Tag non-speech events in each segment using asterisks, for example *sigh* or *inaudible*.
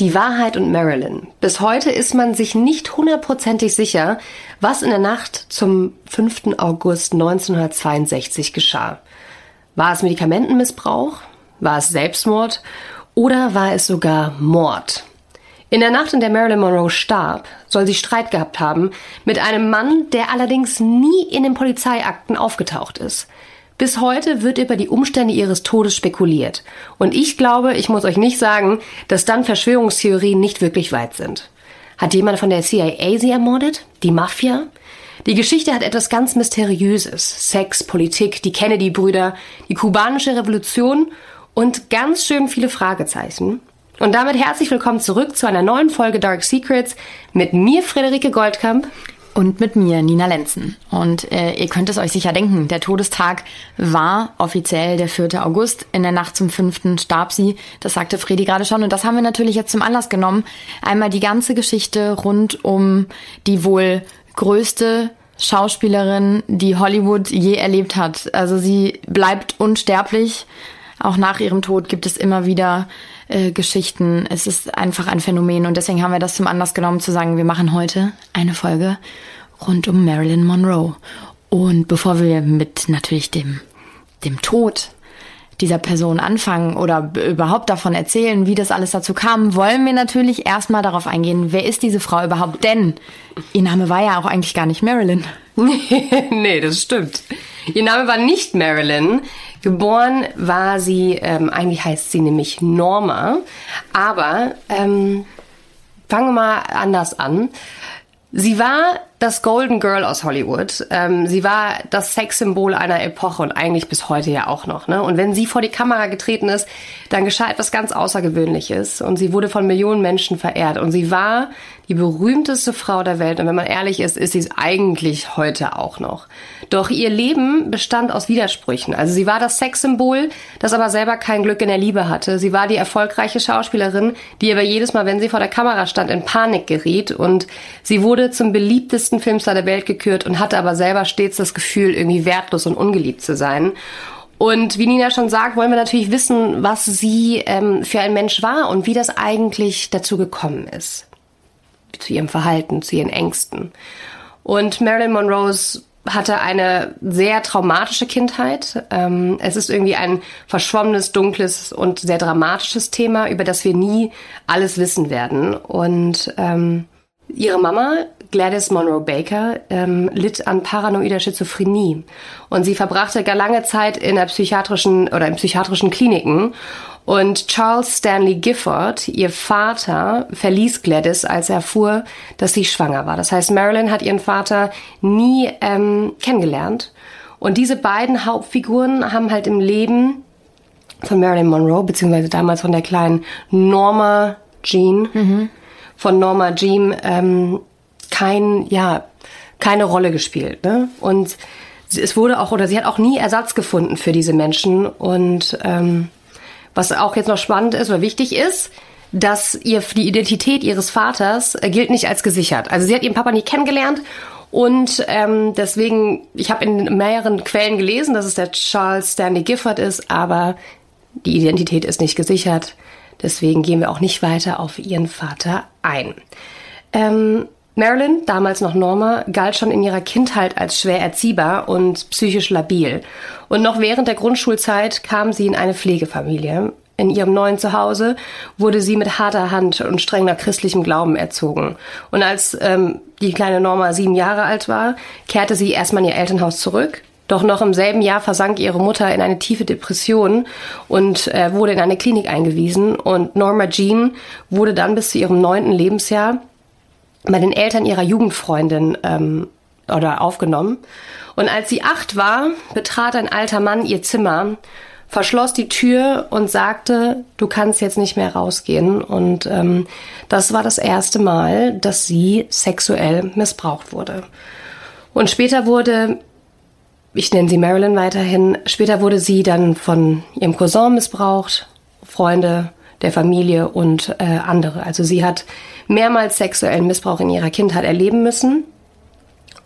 Die Wahrheit und Marilyn. Bis heute ist man sich nicht hundertprozentig sicher, was in der Nacht zum 5. August 1962 geschah. War es Medikamentenmissbrauch? War es Selbstmord? Oder war es sogar Mord? In der Nacht, in der Marilyn Monroe starb, soll sie Streit gehabt haben mit einem Mann, der allerdings nie in den Polizeiakten aufgetaucht ist. Bis heute wird über die Umstände ihres Todes spekuliert. Und ich glaube, ich muss euch nicht sagen, dass dann Verschwörungstheorien nicht wirklich weit sind. Hat jemand von der CIA sie ermordet? Die Mafia? Die Geschichte hat etwas ganz Mysteriöses. Sex, Politik, die Kennedy-Brüder, die kubanische Revolution und ganz schön viele Fragezeichen. Und damit herzlich willkommen zurück zu einer neuen Folge Dark Secrets mit mir, Friederike Goldkamp. Und mit mir, Nina Lenzen. Und äh, ihr könnt es euch sicher denken, der Todestag war offiziell der 4. August. In der Nacht zum 5. starb sie. Das sagte Fredi gerade schon. Und das haben wir natürlich jetzt zum Anlass genommen, einmal die ganze Geschichte rund um die wohl größte Schauspielerin, die Hollywood je erlebt hat. Also sie bleibt unsterblich. Auch nach ihrem Tod gibt es immer wieder äh, Geschichten. Es ist einfach ein Phänomen und deswegen haben wir das zum Anlass genommen zu sagen, wir machen heute eine Folge rund um Marilyn Monroe. Und bevor wir mit natürlich dem, dem Tod dieser Person anfangen oder überhaupt davon erzählen, wie das alles dazu kam, wollen wir natürlich erstmal darauf eingehen, wer ist diese Frau überhaupt? Denn ihr Name war ja auch eigentlich gar nicht Marilyn. *laughs* nee, das stimmt. Ihr Name war nicht Marilyn. Geboren war sie, ähm, eigentlich heißt sie nämlich Norma. Aber ähm, fangen wir mal anders an. Sie war das Golden Girl aus Hollywood. Ähm, sie war das Sexsymbol einer Epoche und eigentlich bis heute ja auch noch. Ne? Und wenn sie vor die Kamera getreten ist, dann geschah etwas ganz Außergewöhnliches und sie wurde von Millionen Menschen verehrt und sie war die berühmteste Frau der Welt und wenn man ehrlich ist, ist sie es eigentlich heute auch noch. Doch ihr Leben bestand aus Widersprüchen. Also sie war das Sexsymbol, das aber selber kein Glück in der Liebe hatte. Sie war die erfolgreiche Schauspielerin, die aber jedes Mal, wenn sie vor der Kamera stand, in Panik geriet und sie wurde zum beliebtesten Filmstar der Welt gekürt und hatte aber selber stets das Gefühl, irgendwie wertlos und ungeliebt zu sein. Und wie Nina schon sagt, wollen wir natürlich wissen, was sie ähm, für ein Mensch war und wie das eigentlich dazu gekommen ist zu ihrem Verhalten, zu ihren Ängsten. Und Marilyn Monroe hatte eine sehr traumatische Kindheit. Ähm, es ist irgendwie ein verschwommenes, dunkles und sehr dramatisches Thema, über das wir nie alles wissen werden. Und ähm, ihre Mama, Gladys Monroe Baker, ähm, litt an paranoider Schizophrenie. Und sie verbrachte gar lange Zeit in der psychiatrischen oder in psychiatrischen Kliniken und Charles Stanley Gifford, ihr Vater, verließ Gladys, als er erfuhr, dass sie schwanger war. Das heißt, Marilyn hat ihren Vater nie ähm, kennengelernt. Und diese beiden Hauptfiguren haben halt im Leben von Marilyn Monroe, beziehungsweise damals von der kleinen Norma Jean, mhm. von Norma Jean, ähm, kein, ja, keine Rolle gespielt. Ne? Und es wurde auch, oder sie hat auch nie Ersatz gefunden für diese Menschen. Und ähm, was auch jetzt noch spannend ist oder wichtig ist, dass ihr die Identität ihres Vaters äh, gilt nicht als gesichert. Also sie hat ihren Papa nie kennengelernt und ähm, deswegen, ich habe in mehreren Quellen gelesen, dass es der Charles Stanley Gifford ist, aber die Identität ist nicht gesichert. Deswegen gehen wir auch nicht weiter auf ihren Vater ein. Ähm, Marilyn, damals noch Norma, galt schon in ihrer Kindheit als schwer erziehbar und psychisch labil. Und noch während der Grundschulzeit kam sie in eine Pflegefamilie. In ihrem neuen Zuhause wurde sie mit harter Hand und strenger christlichem Glauben erzogen. Und als ähm, die kleine Norma sieben Jahre alt war, kehrte sie erstmal in ihr Elternhaus zurück. Doch noch im selben Jahr versank ihre Mutter in eine tiefe Depression und äh, wurde in eine Klinik eingewiesen. Und Norma Jean wurde dann bis zu ihrem neunten Lebensjahr bei den Eltern ihrer Jugendfreundin ähm, oder aufgenommen. Und als sie acht war, betrat ein alter Mann ihr Zimmer, verschloss die Tür und sagte, du kannst jetzt nicht mehr rausgehen. Und ähm, das war das erste Mal, dass sie sexuell missbraucht wurde. Und später wurde, ich nenne sie Marilyn weiterhin, später wurde sie dann von ihrem Cousin missbraucht, Freunde der Familie und äh, andere. Also sie hat mehrmals sexuellen Missbrauch in ihrer Kindheit erleben müssen.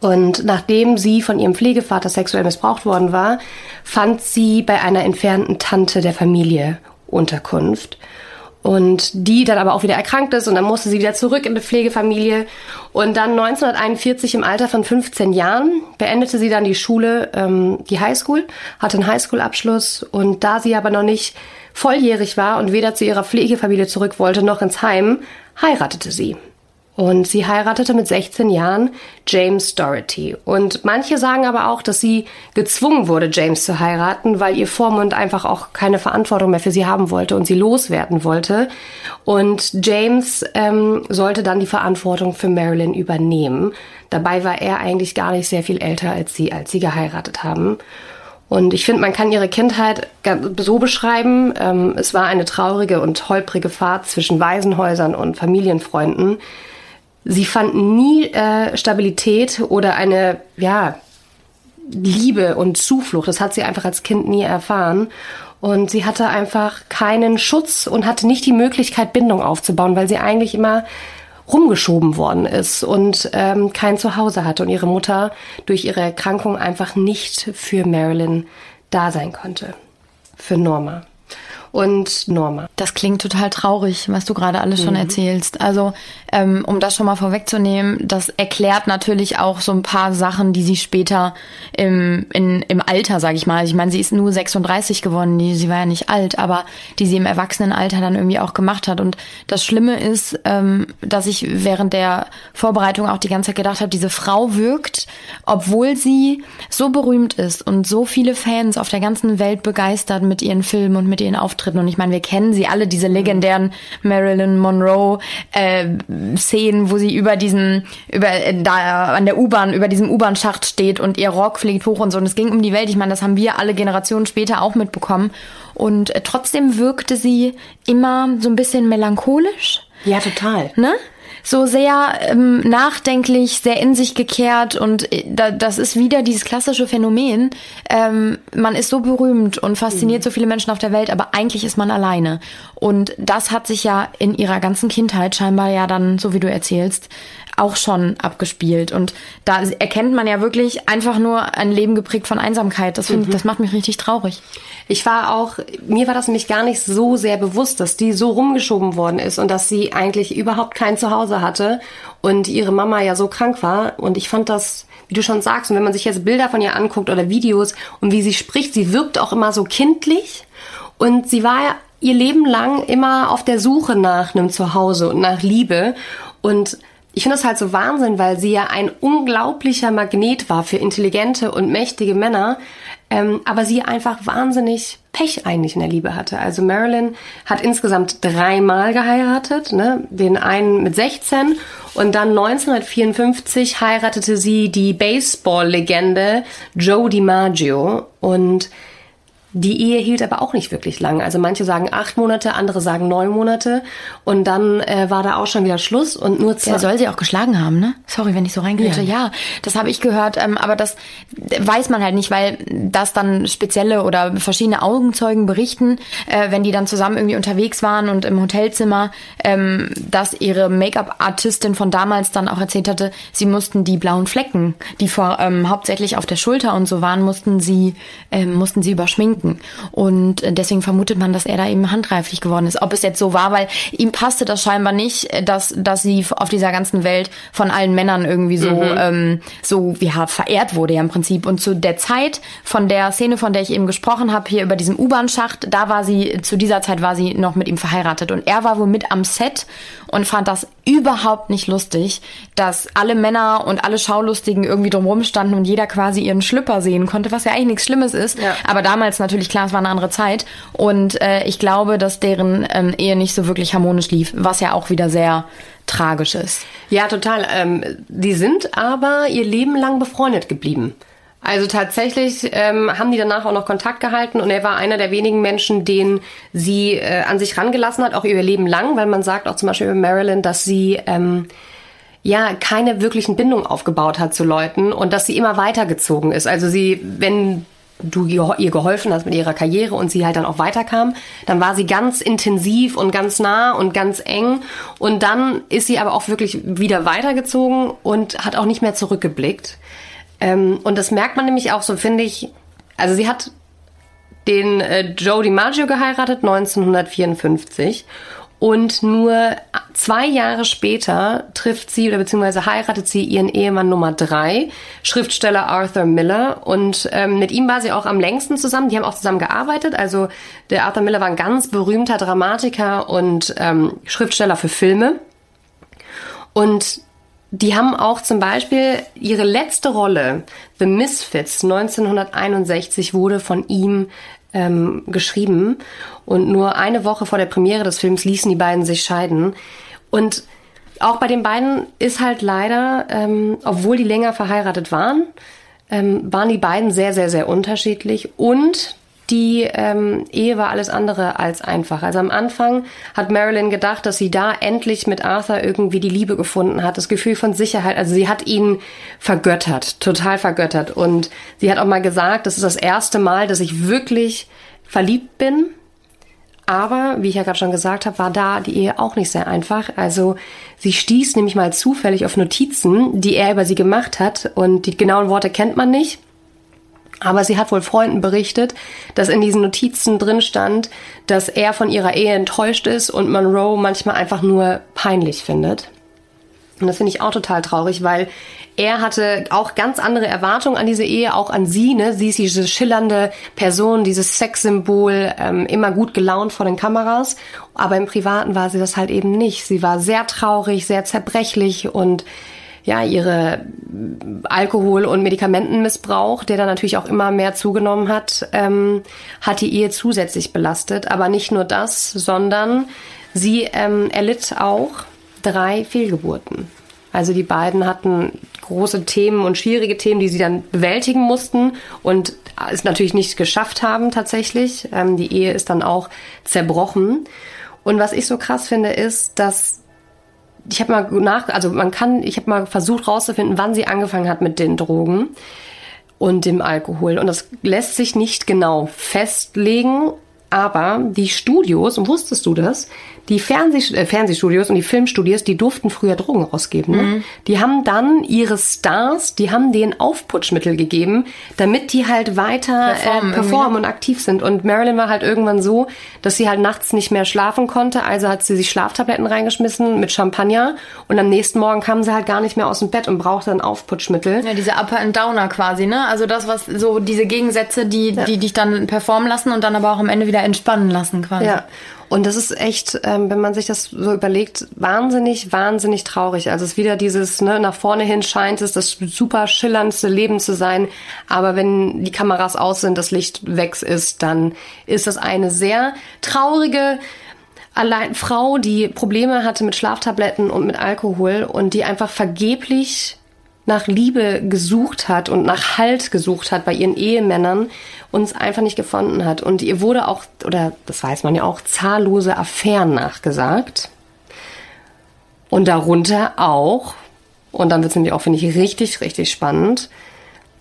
Und nachdem sie von ihrem Pflegevater sexuell missbraucht worden war, fand sie bei einer entfernten Tante der Familie Unterkunft. und die dann aber auch wieder erkrankt ist und dann musste sie wieder zurück in eine Pflegefamilie und dann 1941 im Alter von 15 Jahren beendete sie dann die Schule, ähm, die Highschool, hatte einen Highschool-Abschluss und da sie aber noch nicht volljährig war und weder zu ihrer Pflegefamilie zurück wollte noch ins Heim, heiratete sie. Und sie heiratete mit 16 Jahren James Doherty. Und manche sagen aber auch, dass sie gezwungen wurde, James zu heiraten, weil ihr Vormund einfach auch keine Verantwortung mehr für sie haben wollte und sie loswerden wollte. Und James ähm, sollte dann die Verantwortung für Marilyn übernehmen. Dabei war er eigentlich gar nicht sehr viel älter als sie, als sie geheiratet haben. Und ich finde, man kann ihre Kindheit so beschreiben. Ähm, es war eine traurige und holprige Fahrt zwischen Waisenhäusern und Familienfreunden. Sie fanden nie äh, Stabilität oder eine, ja, Liebe und Zuflucht. Das hat sie einfach als Kind nie erfahren. Und sie hatte einfach keinen Schutz und hatte nicht die Möglichkeit, Bindung aufzubauen, weil sie eigentlich immer rumgeschoben worden ist und ähm, kein Zuhause hatte und ihre Mutter durch ihre Erkrankung einfach nicht für Marilyn da sein konnte. Für Norma und Norma. Das klingt total traurig, was du gerade alles schon mhm. erzählst. Also, ähm, um das schon mal vorwegzunehmen, das erklärt natürlich auch so ein paar Sachen, die sie später im, in, im Alter, sage ich mal, ich meine, sie ist nur 36 geworden, die, sie war ja nicht alt, aber die sie im Erwachsenenalter dann irgendwie auch gemacht hat. Und das Schlimme ist, ähm, dass ich während der Vorbereitung auch die ganze Zeit gedacht habe, diese Frau wirkt, obwohl sie so berühmt ist und so viele Fans auf der ganzen Welt begeistert mit ihren Filmen und mit ihren Auftritten, Auftritten. Und ich meine, wir kennen sie alle, diese legendären Marilyn Monroe äh, Szenen, wo sie über diesen, über äh, da an der U-Bahn, über diesem U-Bahn-Schacht steht und ihr Rock fliegt hoch und so. Und es ging um die Welt. Ich meine, das haben wir alle Generationen später auch mitbekommen. Und äh, trotzdem wirkte sie immer so ein bisschen melancholisch. Ja, total. Ne? So sehr ähm, nachdenklich, sehr in sich gekehrt und äh, da, das ist wieder dieses klassische Phänomen. Ähm, man ist so berühmt und fasziniert mhm. so viele Menschen auf der Welt, aber eigentlich ist man alleine. Und das hat sich ja in ihrer ganzen Kindheit scheinbar ja dann, so wie du erzählst, auch schon abgespielt. Und da erkennt man ja wirklich einfach nur ein Leben geprägt von Einsamkeit. Das, find, mhm. das macht mich richtig traurig. Ich war auch, mir war das nämlich gar nicht so sehr bewusst, dass die so rumgeschoben worden ist und dass sie eigentlich überhaupt kein Zuhause hatte und ihre Mama ja so krank war. Und ich fand das, wie du schon sagst, und wenn man sich jetzt Bilder von ihr anguckt oder Videos und wie sie spricht, sie wirkt auch immer so kindlich. Und sie war ihr Leben lang immer auf der Suche nach einem Zuhause und nach Liebe. Und ich finde das halt so Wahnsinn, weil sie ja ein unglaublicher Magnet war für intelligente und mächtige Männer, ähm, aber sie einfach wahnsinnig Pech eigentlich in der Liebe hatte. Also Marilyn hat insgesamt dreimal geheiratet, ne? den einen mit 16 und dann 1954 heiratete sie die Baseball-Legende Joe DiMaggio und die Ehe hielt aber auch nicht wirklich lang. Also manche sagen acht Monate, andere sagen neun Monate. Und dann äh, war da auch schon wieder Schluss und nur zwei. Der soll sie auch geschlagen haben, ne? Sorry, wenn ich so reingrätsche. Ja. ja, das habe ich gehört. Ähm, aber das weiß man halt nicht, weil das dann spezielle oder verschiedene Augenzeugen berichten, äh, wenn die dann zusammen irgendwie unterwegs waren und im Hotelzimmer, ähm, dass ihre Make-up-Artistin von damals dann auch erzählt hatte, sie mussten die blauen Flecken, die vor ähm, hauptsächlich auf der Schulter und so waren, mussten sie ähm, mussten sie überschminken denken. Und deswegen vermutet man, dass er da eben handgreiflich geworden ist. Ob es jetzt so war, weil ihm passte das scheinbar nicht, dass, dass sie auf dieser ganzen Welt von allen Männern irgendwie so, mhm. ähm, so ja, verehrt wurde ja im Prinzip. Und zu der Zeit von der Szene, von der ich eben gesprochen habe, hier über diesem U-Bahn-Schacht, da war sie, zu dieser Zeit war sie noch mit ihm verheiratet. Und er war wohl mit am Set und fand das überhaupt nicht lustig, dass alle Männer und alle Schaulustigen irgendwie drumherum standen und jeder quasi ihren Schlüpper sehen konnte, was ja eigentlich nichts Schlimmes ist. Ja. Aber damals natürlich klar, es war eine andere Zeit. Und äh, ich glaube, dass deren ähm, Ehe nicht so wirklich harmonisch lief, was ja auch wieder sehr tragisch ist. Ja, total. Ähm, die sind aber ihr Leben lang befreundet geblieben. Also tatsächlich ähm, haben die danach auch noch Kontakt gehalten und er war einer der wenigen Menschen, den sie äh, an sich rangelassen hat, auch ihr Leben lang, weil man sagt auch zum Beispiel über Marilyn, dass sie ähm, ja keine wirklichen Bindungen aufgebaut hat zu Leuten und dass sie immer weitergezogen ist. Also sie, wenn du ihr geholfen hast mit ihrer Karriere und sie halt dann auch weiterkam, dann war sie ganz intensiv und ganz nah und ganz eng und dann ist sie aber auch wirklich wieder weitergezogen und hat auch nicht mehr zurückgeblickt. Ähm, und das merkt man nämlich auch so, finde ich. Also sie hat den äh, Joe DiMaggio geheiratet 1954 Und nur zwei Jahre später trifft sie oder beziehungsweise heiratet sie ihren Ehemann Nummer drei, Schriftsteller Arthur Miller. Und ähm, mit ihm war sie auch am längsten zusammen. Die haben auch zusammen gearbeitet. Also der Arthur Miller war ein ganz berühmter Dramatiker und ähm, Schriftsteller für Filme. Und die haben auch zum Beispiel ihre letzte Rolle, The Misfits, 1961, wurde von ihm ähm, geschrieben. Und nur eine Woche vor der Premiere des Films ließen die beiden sich scheiden. Und auch bei den beiden ist halt leider, ähm, obwohl die länger verheiratet waren, ähm, waren die beiden sehr, sehr, sehr unterschiedlich. Und die ähm, Ehe war alles andere als einfach. Also am Anfang hat Marilyn gedacht, dass sie da endlich mit Arthur irgendwie die Liebe gefunden hat, das Gefühl von Sicherheit. Also sie hat ihn vergöttert, total vergöttert. Und sie hat auch mal gesagt, das ist das erste Mal, dass ich wirklich verliebt bin. Aber, wie ich ja gerade schon gesagt habe, war da die Ehe auch nicht sehr einfach. Also sie stieß nämlich mal zufällig auf Notizen, die er über sie gemacht hat. Und die genauen Worte kennt man nicht. Aber sie hat wohl Freunden berichtet, dass in diesen Notizen drin stand, dass er von ihrer Ehe enttäuscht ist und Monroe manchmal einfach nur peinlich findet. Und das finde ich auch total traurig, weil er hatte auch ganz andere Erwartungen an diese Ehe, auch an sie. Ne? Sie ist diese schillernde Person, dieses Sexsymbol, ähm, immer gut gelaunt vor den Kameras. Aber im Privaten war sie das halt eben nicht. Sie war sehr traurig, sehr zerbrechlich und ja, ihre Alkohol- und Medikamentenmissbrauch, der dann natürlich auch immer mehr zugenommen hat, ähm, hat die Ehe zusätzlich belastet. Aber nicht nur das, sondern sie ähm, erlitt auch drei Fehlgeburten. Also die beiden hatten große Themen und schwierige Themen, die sie dann bewältigen mussten und es natürlich nicht geschafft haben tatsächlich. Ähm, die Ehe ist dann auch zerbrochen. Und was ich so krass finde, ist, dass ich habe mal nach, also man kann, ich habe mal versucht rauszufinden, wann sie angefangen hat mit den Drogen und dem Alkohol. Und das lässt sich nicht genau festlegen, aber die Studios, und wusstest du das, die Fernseh äh, Fernsehstudios und die Filmstudios, die durften früher Drogen rausgeben. Ne? Mhm. Die haben dann ihre Stars, die haben denen Aufputschmittel gegeben, damit die halt weiter performen, äh, performen und aktiv sind. Und Marilyn war halt irgendwann so, dass sie halt nachts nicht mehr schlafen konnte, also hat sie sich Schlaftabletten reingeschmissen mit Champagner und am nächsten Morgen kam sie halt gar nicht mehr aus dem Bett und brauchte dann Aufputschmittel. Ja, diese Upper and Downer quasi, ne? Also das, was so diese Gegensätze, die, ja. die dich dann performen lassen und dann aber auch am Ende wieder entspannen lassen quasi. Ja. Und das ist echt, ähm, wenn man sich das so überlegt, wahnsinnig, wahnsinnig traurig. Also es ist wieder dieses, ne, nach vorne hin scheint es das super schillerndste Leben zu sein. Aber wenn die Kameras aus sind, das Licht weg ist, dann ist das eine sehr traurige, allein Frau, die Probleme hatte mit Schlaftabletten und mit Alkohol und die einfach vergeblich nach Liebe gesucht hat und nach Halt gesucht hat bei ihren Ehemännern, uns einfach nicht gefunden hat. Und ihr wurde auch, oder das weiß man ja auch, zahllose Affären nachgesagt. Und darunter auch, und dann wird es nämlich auch, finde ich, richtig, richtig spannend,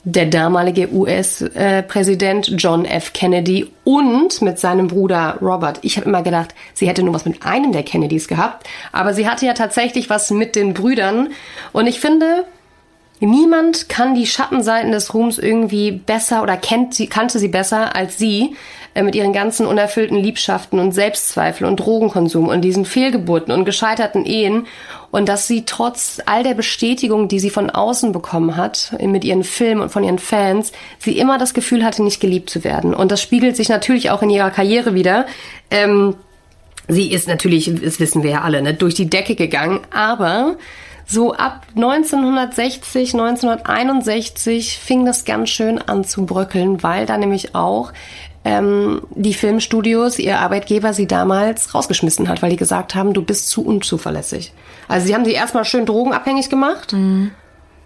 der damalige US-Präsident John F. Kennedy und mit seinem Bruder Robert. Ich habe immer gedacht, sie hätte nur was mit einem der Kennedys gehabt, aber sie hatte ja tatsächlich was mit den Brüdern. Und ich finde, Niemand kann die Schattenseiten des Ruhms irgendwie besser oder kennt sie, kannte sie besser als sie äh, mit ihren ganzen unerfüllten Liebschaften und Selbstzweifel und Drogenkonsum und diesen Fehlgeburten und gescheiterten Ehen und dass sie trotz all der Bestätigung, die sie von außen bekommen hat, mit ihren Filmen und von ihren Fans, sie immer das Gefühl hatte, nicht geliebt zu werden. Und das spiegelt sich natürlich auch in ihrer Karriere wieder. Ähm, sie ist natürlich, das wissen wir ja alle, ne, durch die Decke gegangen, aber so ab 1960, 1961 fing das ganz schön an zu bröckeln, weil da nämlich auch ähm, die Filmstudios, ihr Arbeitgeber, sie damals rausgeschmissen hat, weil die gesagt haben, du bist zu unzuverlässig. Also sie haben sie erstmal schön drogenabhängig gemacht mhm.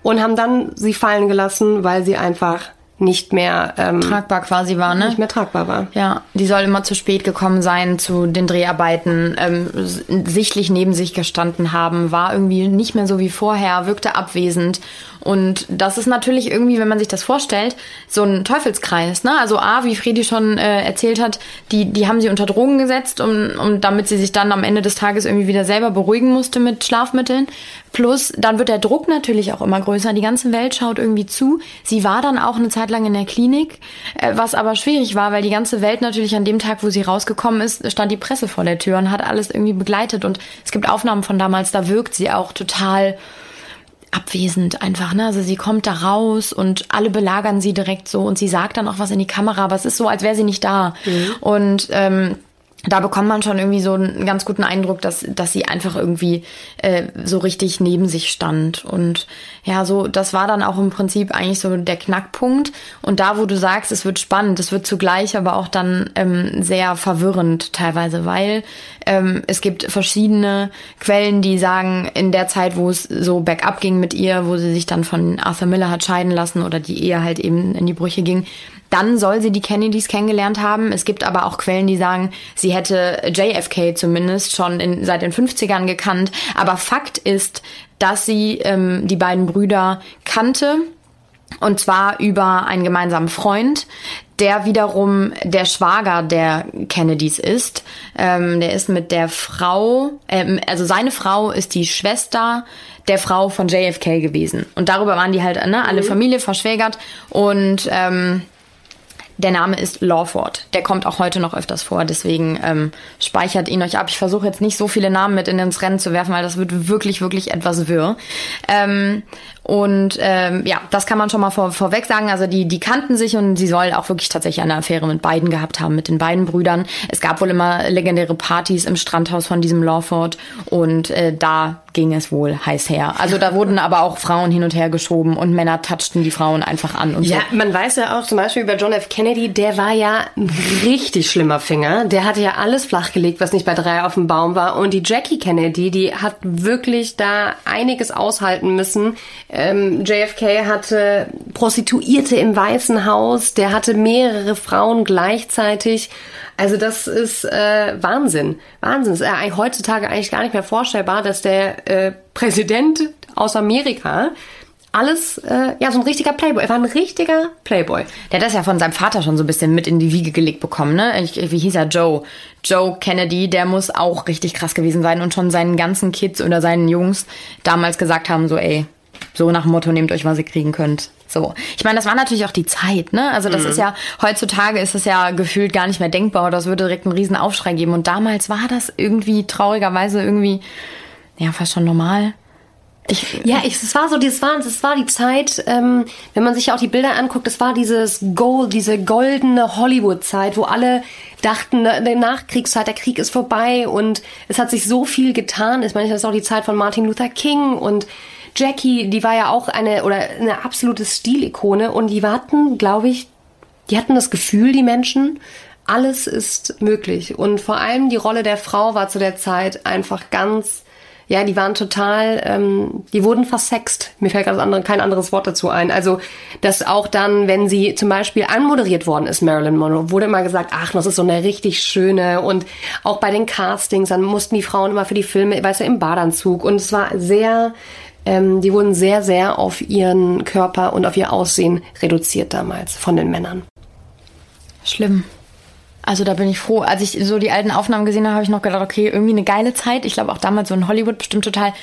und haben dann sie fallen gelassen, weil sie einfach nicht mehr ähm, tragbar quasi war, ne? Nicht mehr tragbar war. Ja, die soll immer zu spät gekommen sein zu den Dreharbeiten, ähm, sichtlich neben sich gestanden haben, war irgendwie nicht mehr so wie vorher, wirkte abwesend und das ist natürlich irgendwie, wenn man sich das vorstellt, so ein Teufelskreis. Ne? Also A, wie Fredi schon äh, erzählt hat, die, die haben sie unter Drogen gesetzt, um, um damit sie sich dann am Ende des Tages irgendwie wieder selber beruhigen musste mit Schlafmitteln. Plus, dann wird der Druck natürlich auch immer größer. Die ganze Welt schaut irgendwie zu. Sie war dann auch eine Zeit lang in der Klinik, äh, was aber schwierig war, weil die ganze Welt natürlich an dem Tag, wo sie rausgekommen ist, stand die Presse vor der Tür und hat alles irgendwie begleitet. Und es gibt Aufnahmen von damals, da wirkt sie auch total abwesend einfach, ne? Also sie kommt da raus und alle belagern sie direkt so und sie sagt dann auch was in die Kamera, aber es ist so, als wäre sie nicht da. Mhm. Und ähm, da bekommt man schon irgendwie so einen ganz guten Eindruck, dass, dass sie einfach irgendwie äh, so richtig neben sich stand. Und ja, so, das war dann auch im Prinzip eigentlich so der Knackpunkt. Und da, wo du sagst, es wird spannend, es wird zugleich aber auch dann ähm, sehr verwirrend teilweise, weil ähm, es gibt verschiedene Quellen, die sagen, in der Zeit, wo es so bergab ging mit ihr, wo sie sich dann von Arthur Miller hat scheiden lassen oder die Ehe halt eben in die Brüche ging, dann soll sie die Kennedys kennengelernt haben. Es gibt aber auch Quellen, die sagen, sie hätte JFK zumindest schon in, seit den 50ern gekannt. Aber Fakt ist, dass sie ähm, die beiden Brüder kannte. Und zwar über einen gemeinsamen Freund, der wiederum der Schwager der Kennedys ist. Ähm, der ist mit der Frau, ähm, also seine Frau ist die Schwester der Frau von JFK gewesen. Und darüber waren die halt ne, alle mhm. Familie verschwägert. Und ähm, der Name ist Lawford. Der kommt auch heute noch öfters vor, deswegen ähm, speichert ihn euch ab. Ich versuche jetzt nicht so viele Namen mit in ins Rennen zu werfen, weil das wird wirklich, wirklich etwas wirr. Ähm, und ähm, ja, das kann man schon mal vor, vorweg sagen. Also die, die kannten sich und sie soll auch wirklich tatsächlich eine Affäre mit beiden gehabt haben, mit den beiden Brüdern. Es gab wohl immer legendäre Partys im Strandhaus von diesem Lawford und äh, da ging es wohl heiß her. Also da wurden aber auch Frauen hin und her geschoben und Männer touchten die Frauen einfach an und ja, so. man weiß ja auch zum Beispiel über John F. Kennedy, der war ja ein richtig schlimmer Finger. Der hatte ja alles flachgelegt, was nicht bei drei auf dem Baum war. Und die Jackie Kennedy, die hat wirklich da einiges aushalten müssen ähm, JFK hatte Prostituierte im Weißen Haus, der hatte mehrere Frauen gleichzeitig. Also das ist äh, Wahnsinn. Wahnsinn. Ist äh, heutzutage eigentlich gar nicht mehr vorstellbar, dass der äh, Präsident aus Amerika alles, äh, ja, so ein richtiger Playboy. Er war ein richtiger Playboy. Der hat das ja von seinem Vater schon so ein bisschen mit in die Wiege gelegt bekommen, ne? Ich, wie hieß er? Joe. Joe Kennedy, der muss auch richtig krass gewesen sein und schon seinen ganzen Kids oder seinen Jungs damals gesagt haben, so, ey, so nach dem Motto, nehmt euch, was ihr kriegen könnt. So. Ich meine, das war natürlich auch die Zeit, ne? Also das mhm. ist ja, heutzutage ist es ja gefühlt gar nicht mehr denkbar oder es würde direkt einen riesen Aufschrei geben. Und damals war das irgendwie traurigerweise irgendwie, ja, fast schon normal. Ich, ja, ich, es war so, das war, das war die Zeit, ähm, wenn man sich auch die Bilder anguckt, es war dieses Gold, diese goldene Hollywood-Zeit, wo alle dachten, ne, der Nachkriegszeit, der Krieg ist vorbei und es hat sich so viel getan. Ich meine, das ist auch die Zeit von Martin Luther King und Jackie, die war ja auch eine oder eine absolute Stilikone und die hatten, glaube ich, die hatten das Gefühl, die Menschen, alles ist möglich. Und vor allem die Rolle der Frau war zu der Zeit einfach ganz, ja, die waren total, ähm, die wurden versext. Mir fällt andere, kein anderes Wort dazu ein. Also, dass auch dann, wenn sie zum Beispiel anmoderiert worden ist, Marilyn Monroe, wurde immer gesagt, ach, das ist so eine richtig schöne. Und auch bei den Castings, dann mussten die Frauen immer für die Filme, weißt du, im Badanzug. Und es war sehr ähm, die wurden sehr, sehr auf ihren Körper und auf ihr Aussehen reduziert damals von den Männern. Schlimm. Also da bin ich froh. Als ich so die alten Aufnahmen gesehen habe, habe ich noch gedacht, okay, irgendwie eine geile Zeit. Ich glaube auch damals so in Hollywood bestimmt total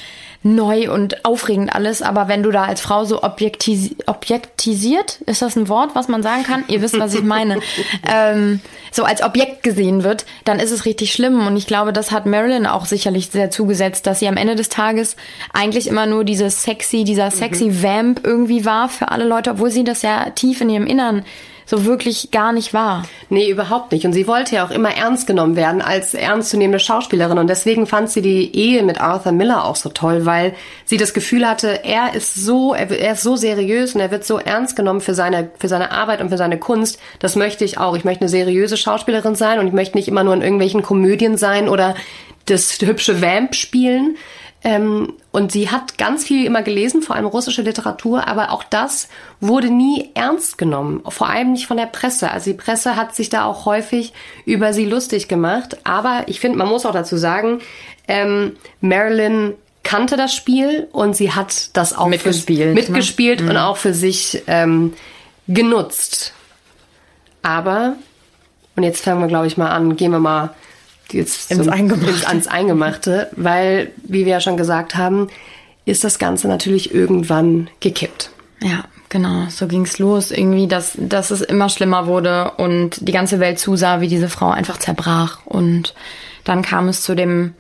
neu und aufregend alles, aber wenn du da als Frau so objektis objektisiert, ist das ein Wort, was man sagen kann? Ihr wisst, was ich meine. *laughs* ähm, so als Objekt gesehen wird, dann ist es richtig schlimm. Und ich glaube, das hat Marilyn auch sicherlich sehr zugesetzt, dass sie am Ende des Tages eigentlich immer nur dieses sexy, dieser sexy mhm. Vamp irgendwie war für alle Leute, obwohl sie das ja tief in ihrem Innern so wirklich gar nicht war. Nee, überhaupt nicht. Und sie wollte ja auch immer ernst genommen werden als ernstzunehmende Schauspielerin. Und deswegen fand sie die Ehe mit Arthur Miller auch so toll, weil sie das Gefühl hatte, er ist so, er, ist so seriös und er wird so ernst genommen für seine, für seine Arbeit und für seine Kunst. Das möchte ich auch. Ich möchte eine seriöse Schauspielerin sein und ich möchte nicht immer nur in irgendwelchen Komödien sein oder das *laughs* hübsche Vamp spielen. Ähm, und sie hat ganz viel immer gelesen, vor allem russische Literatur, aber auch das wurde nie ernst genommen, vor allem nicht von der Presse. Also die Presse hat sich da auch häufig über sie lustig gemacht. Aber ich finde, man muss auch dazu sagen, ähm, Marilyn kannte das Spiel und sie hat das auch mitgespielt, mitgespielt ne? und mhm. auch für sich ähm, genutzt. Aber, und jetzt fangen wir, glaube ich, mal an, gehen wir mal jetzt ins, zum, Eingemachte. Ins, ans Eingemachte, weil, wie wir ja schon gesagt haben, ist das Ganze natürlich irgendwann gekippt. Ja, genau, so ging's los. Irgendwie, dass, dass es immer schlimmer wurde und die ganze Welt zusah, wie diese Frau einfach zerbrach. Und dann kam es zu dem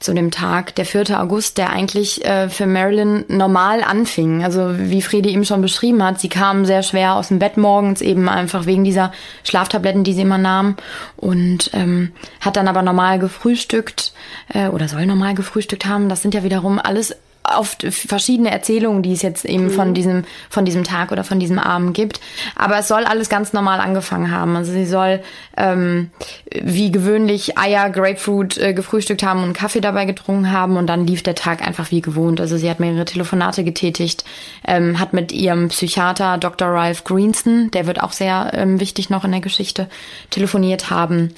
zu dem Tag, der 4. August, der eigentlich äh, für Marilyn normal anfing. Also wie Friede ihm schon beschrieben hat, sie kam sehr schwer aus dem Bett morgens, eben einfach wegen dieser Schlaftabletten, die sie immer nahm. Und ähm, hat dann aber normal gefrühstückt äh, oder soll normal gefrühstückt haben. Das sind ja wiederum alles oft verschiedene Erzählungen, die es jetzt eben mhm. von diesem von diesem Tag oder von diesem Abend gibt. Aber es soll alles ganz normal angefangen haben. Also sie soll ähm, wie gewöhnlich Eier, Grapefruit äh, gefrühstückt haben und Kaffee dabei getrunken haben und dann lief der Tag einfach wie gewohnt. Also sie hat mehrere Telefonate getätigt, ähm, hat mit ihrem Psychiater Dr. Ralph Greenston, der wird auch sehr ähm, wichtig noch in der Geschichte, telefoniert haben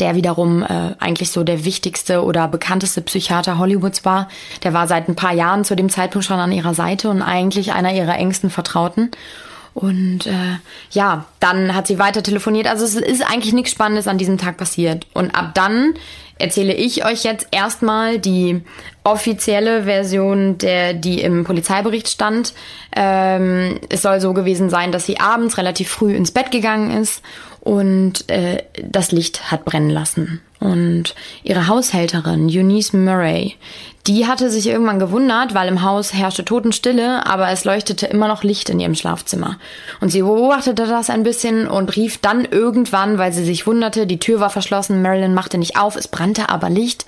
der wiederum äh, eigentlich so der wichtigste oder bekannteste Psychiater Hollywoods war. Der war seit ein paar Jahren zu dem Zeitpunkt schon an ihrer Seite und eigentlich einer ihrer engsten Vertrauten. Und äh, ja, dann hat sie weiter telefoniert. Also es ist eigentlich nichts Spannendes an diesem Tag passiert. Und ab dann erzähle ich euch jetzt erstmal die offizielle Version, der, die im Polizeibericht stand. Ähm, es soll so gewesen sein, dass sie abends relativ früh ins Bett gegangen ist und äh, das Licht hat brennen lassen. Und ihre Haushälterin, Eunice Murray, die hatte sich irgendwann gewundert, weil im Haus herrschte Totenstille, aber es leuchtete immer noch Licht in ihrem Schlafzimmer. Und sie beobachtete das ein bisschen und rief dann irgendwann, weil sie sich wunderte, die Tür war verschlossen, Marilyn machte nicht auf, es brannte aber Licht,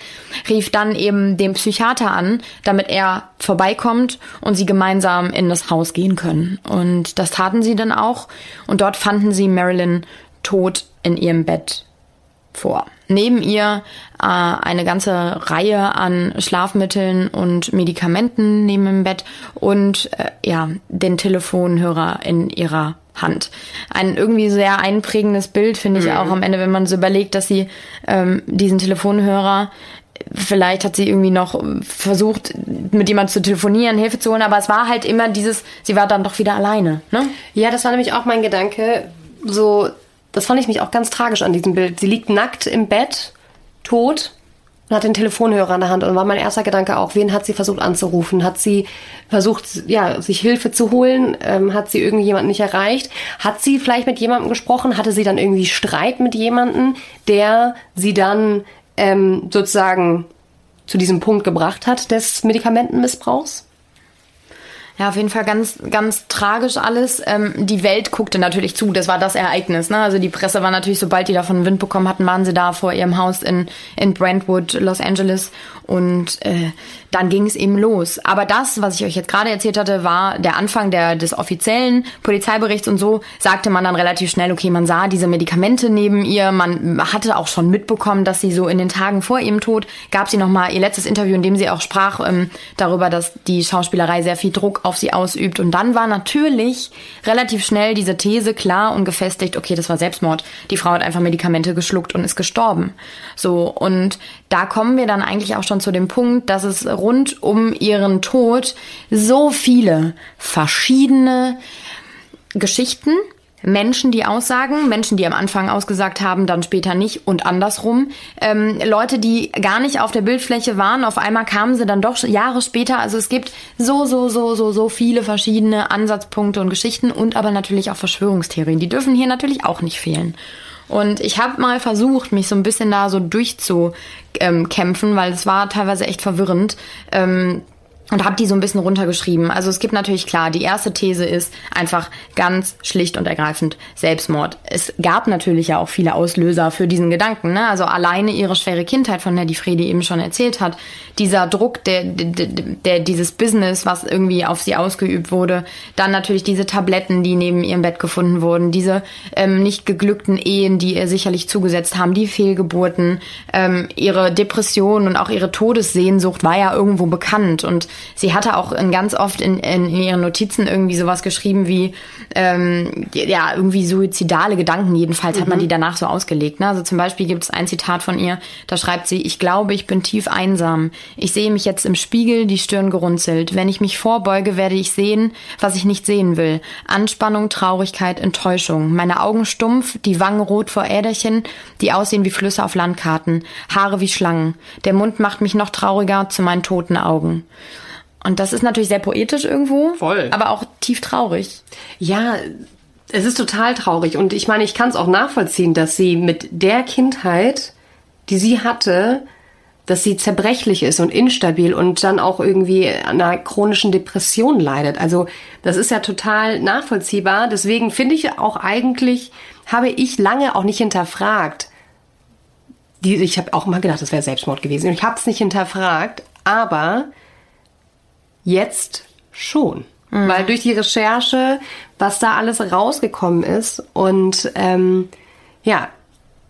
rief dann eben den Psychiater an, damit er vorbeikommt und sie gemeinsam in das Haus gehen können. Und das taten sie dann auch und dort fanden sie Marilyn tot in ihrem Bett vor. Neben ihr äh, eine ganze Reihe an Schlafmitteln und Medikamenten neben dem Bett und äh, ja, den Telefonhörer in ihrer Hand. Ein irgendwie sehr einprägendes Bild finde ich mhm. auch am Ende, wenn man so überlegt, dass sie ähm, diesen Telefonhörer vielleicht hat sie irgendwie noch versucht, mit jemand zu telefonieren, Hilfe zu holen, aber es war halt immer dieses, sie war dann doch wieder alleine, ne? Ja, das war nämlich auch mein Gedanke, so das fand ich mich auch ganz tragisch an diesem Bild. Sie liegt nackt im Bett, tot und hat den Telefonhörer in der Hand. Und war mein erster Gedanke auch, wen hat sie versucht anzurufen? Hat sie versucht, ja, sich Hilfe zu holen? Ähm, hat sie irgendjemanden nicht erreicht? Hat sie vielleicht mit jemandem gesprochen? Hatte sie dann irgendwie Streit mit jemandem, der sie dann ähm, sozusagen zu diesem Punkt gebracht hat des Medikamentenmissbrauchs? Ja, auf jeden Fall ganz, ganz tragisch alles. Ähm, die Welt guckte natürlich zu. Das war das Ereignis. Ne? Also die Presse war natürlich, sobald die davon Wind bekommen hatten, waren sie da vor ihrem Haus in, in Brentwood, Los Angeles. Und äh, dann ging es eben los. Aber das, was ich euch jetzt gerade erzählt hatte, war der Anfang der, des offiziellen Polizeiberichts und so sagte man dann relativ schnell, okay, man sah diese Medikamente neben ihr, man hatte auch schon mitbekommen, dass sie so in den Tagen vor ihrem Tod gab sie nochmal ihr letztes Interview, in dem sie auch sprach ähm, darüber, dass die Schauspielerei sehr viel Druck auf sie ausübt. Und dann war natürlich relativ schnell diese These klar und gefestigt, okay, das war Selbstmord. Die Frau hat einfach Medikamente geschluckt und ist gestorben. So, und da kommen wir dann eigentlich auch schon zu dem Punkt, dass es rund um ihren Tod so viele verschiedene Geschichten Menschen, die aussagen, Menschen, die am Anfang ausgesagt haben, dann später nicht und andersrum. Ähm, Leute, die gar nicht auf der Bildfläche waren, auf einmal kamen sie dann doch Jahre später. Also es gibt so, so, so, so, so viele verschiedene Ansatzpunkte und Geschichten und aber natürlich auch Verschwörungstheorien. Die dürfen hier natürlich auch nicht fehlen. Und ich habe mal versucht, mich so ein bisschen da so durchzukämpfen, weil es war teilweise echt verwirrend. Ähm, und habe die so ein bisschen runtergeschrieben. Also es gibt natürlich klar, die erste These ist einfach ganz schlicht und ergreifend Selbstmord. Es gab natürlich ja auch viele Auslöser für diesen Gedanken. Ne? Also alleine ihre schwere Kindheit, von der die Fredi eben schon erzählt hat, dieser Druck, der, der, der dieses Business, was irgendwie auf sie ausgeübt wurde, dann natürlich diese Tabletten, die neben ihrem Bett gefunden wurden, diese ähm, nicht geglückten Ehen, die ihr sicherlich zugesetzt haben, die Fehlgeburten, ähm, ihre Depression und auch ihre Todessehnsucht war ja irgendwo bekannt und sie hatte auch ganz oft in, in, in ihren Notizen irgendwie sowas geschrieben wie, ähm, ja, irgendwie suizidale Gedanken. Jedenfalls mhm. hat man mhm. die danach so ausgelegt. Ne? Also zum Beispiel gibt es ein Zitat von ihr, da schreibt sie, ich glaube, ich bin tief einsam. Ich sehe mich jetzt im Spiegel, die Stirn gerunzelt. Wenn ich mich vorbeuge, werde ich sehen, was ich nicht sehen will. Anspannung, Traurigkeit, Enttäuschung. Meine Augen stumpf, die Wangen rot vor Äderchen, die aussehen wie Flüsse auf Landkarten. Haare wie Schlangen. Der Mund macht mich noch trauriger zu meinen toten Augen. Und das ist natürlich sehr poetisch irgendwo. Voll. Aber auch tief traurig. Ja, es ist total traurig. Und ich meine, ich kann es auch nachvollziehen, dass sie mit der Kindheit, die sie hatte, dass sie zerbrechlich ist und instabil und dann auch irgendwie an einer chronischen Depression leidet. Also das ist ja total nachvollziehbar. Deswegen finde ich auch eigentlich, habe ich lange auch nicht hinterfragt. Die, ich habe auch mal gedacht, das wäre Selbstmord gewesen. Und ich habe es nicht hinterfragt, aber jetzt schon. Mhm. Weil durch die Recherche, was da alles rausgekommen ist und ähm, ja,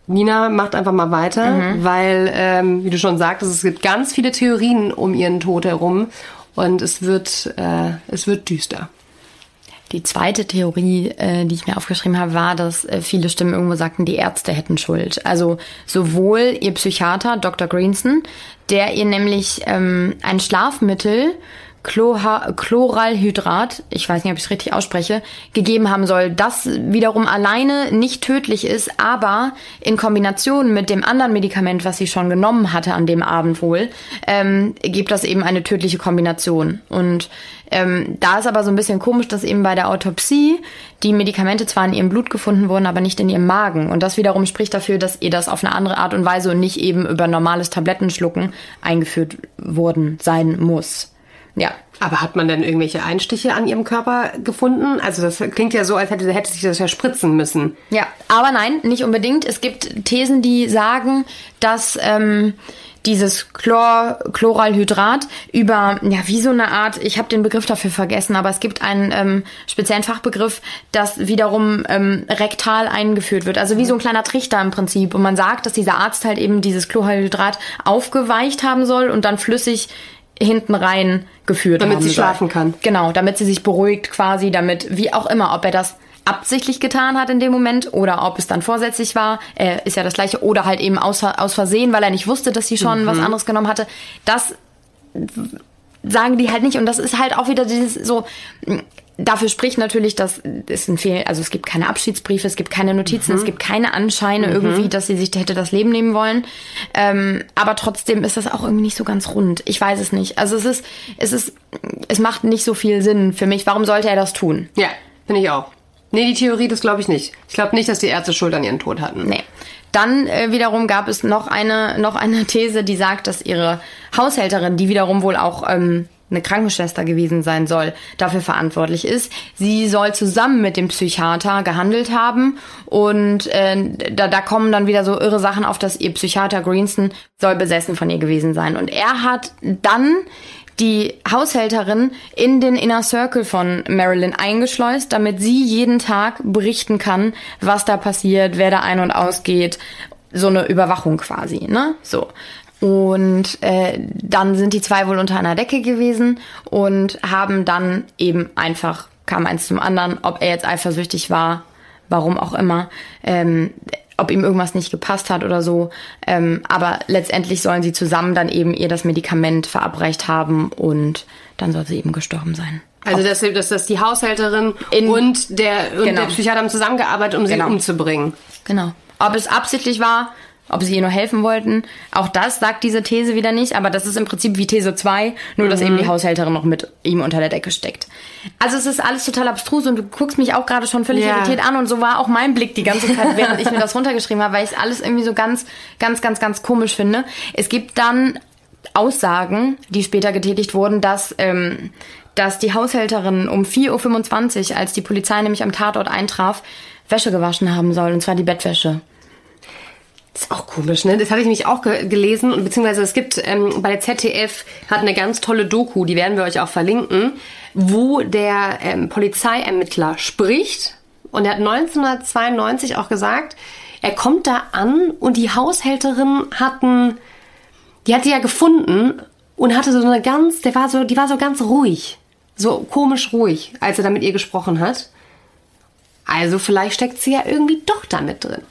Nina macht einfach mal weiter, mhm. weil, ähm, wie du schon sagtest, es gibt ganz viele Theorien um ihren Tod herum und es wird, äh, es wird düster. Die zweite Theorie, äh, die ich mir aufgeschrieben habe, war, dass äh, viele Stimmen irgendwo sagten, die Ärzte hätten Schuld. Also sowohl ihr Psychiater, Dr. Greenson, der ihr nämlich ähm, ein Schlafmittel Chloralhydrat, ich weiß nicht, ob ich es richtig ausspreche, gegeben haben soll, das wiederum alleine nicht tödlich ist, aber in Kombination mit dem anderen Medikament, was sie schon genommen hatte an dem Abend wohl, ähm, gibt das eben eine tödliche Kombination. Und ähm, da ist aber so ein bisschen komisch, dass eben bei der Autopsie die Medikamente zwar in ihrem Blut gefunden wurden, aber nicht in ihrem Magen. Und das wiederum spricht dafür, dass ihr das auf eine andere Art und Weise und nicht eben über normales Tablettenschlucken eingeführt worden sein muss. Ja. Aber hat man denn irgendwelche Einstiche an ihrem Körper gefunden? Also das klingt ja so, als hätte, hätte sich das ja spritzen müssen. Ja, aber nein, nicht unbedingt. Es gibt Thesen, die sagen, dass ähm, dieses Chlor, Chloralhydrat über, ja, wie so eine Art, ich habe den Begriff dafür vergessen, aber es gibt einen ähm, speziellen Fachbegriff, das wiederum ähm, rektal eingeführt wird. Also wie so ein kleiner Trichter im Prinzip. Und man sagt, dass dieser Arzt halt eben dieses Chloralhydrat aufgeweicht haben soll und dann flüssig hinten rein geführt damit haben sie schlafen kann. Genau, damit sie sich beruhigt quasi, damit, wie auch immer, ob er das absichtlich getan hat in dem Moment oder ob es dann vorsätzlich war, äh, ist ja das gleiche, oder halt eben aus, aus Versehen, weil er nicht wusste, dass sie schon mhm. was anderes genommen hatte. Das sagen die halt nicht und das ist halt auch wieder dieses so Dafür spricht natürlich, dass es ein Fehl, also es gibt keine Abschiedsbriefe, es gibt keine Notizen, mhm. es gibt keine Anscheine mhm. irgendwie, dass sie sich hätte das Leben nehmen wollen. Ähm, aber trotzdem ist das auch irgendwie nicht so ganz rund. Ich weiß es nicht. Also es ist, es ist, es macht nicht so viel Sinn für mich. Warum sollte er das tun? Ja, finde ich auch. Nee, die Theorie, das glaube ich nicht. Ich glaube nicht, dass die Ärzte Schuld an ihren Tod hatten. Nee. Dann äh, wiederum gab es noch eine, noch eine These, die sagt, dass ihre Haushälterin, die wiederum wohl auch ähm, eine Krankenschwester gewesen sein soll, dafür verantwortlich ist. Sie soll zusammen mit dem Psychiater gehandelt haben und äh, da, da kommen dann wieder so irre Sachen auf, dass ihr Psychiater Greenson soll besessen von ihr gewesen sein. Und er hat dann die Haushälterin in den Inner Circle von Marilyn eingeschleust, damit sie jeden Tag berichten kann, was da passiert, wer da ein- und ausgeht. So eine Überwachung quasi, ne? So. Und äh, dann sind die zwei wohl unter einer Decke gewesen und haben dann eben einfach, kam eins zum anderen, ob er jetzt eifersüchtig war, warum auch immer, ähm, ob ihm irgendwas nicht gepasst hat oder so. Ähm, aber letztendlich sollen sie zusammen dann eben ihr das Medikament verabreicht haben und dann soll sie eben gestorben sein. Also dass, dass, dass die Haushälterin In, und, der, und genau. der Psychiater haben zusammengearbeitet, um genau. sie umzubringen. Genau. Ob es absichtlich war, ob sie ihr nur helfen wollten. Auch das sagt diese These wieder nicht, aber das ist im Prinzip wie These 2, nur dass mhm. eben die Haushälterin noch mit ihm unter der Decke steckt. Also es ist alles total abstrus und du guckst mich auch gerade schon völlig ja. irritiert an und so war auch mein Blick die ganze Zeit, während ich mir das runtergeschrieben habe, weil ich es alles irgendwie so ganz, ganz, ganz, ganz komisch finde. Es gibt dann Aussagen, die später getätigt wurden, dass, ähm, dass die Haushälterin um 4.25 Uhr, als die Polizei nämlich am Tatort eintraf, Wäsche gewaschen haben soll, und zwar die Bettwäsche. Das ist auch komisch, ne? Das hatte ich nämlich auch ge gelesen und beziehungsweise es gibt ähm, bei der ZDF hat eine ganz tolle Doku, die werden wir euch auch verlinken, wo der ähm, Polizeiermittler spricht und er hat 1992 auch gesagt, er kommt da an und die Haushälterin hatten, die hat die ja gefunden und hatte so eine ganz, der war so, die war so ganz ruhig, so komisch ruhig, als er da mit ihr gesprochen hat. Also vielleicht steckt sie ja irgendwie doch da mit drin.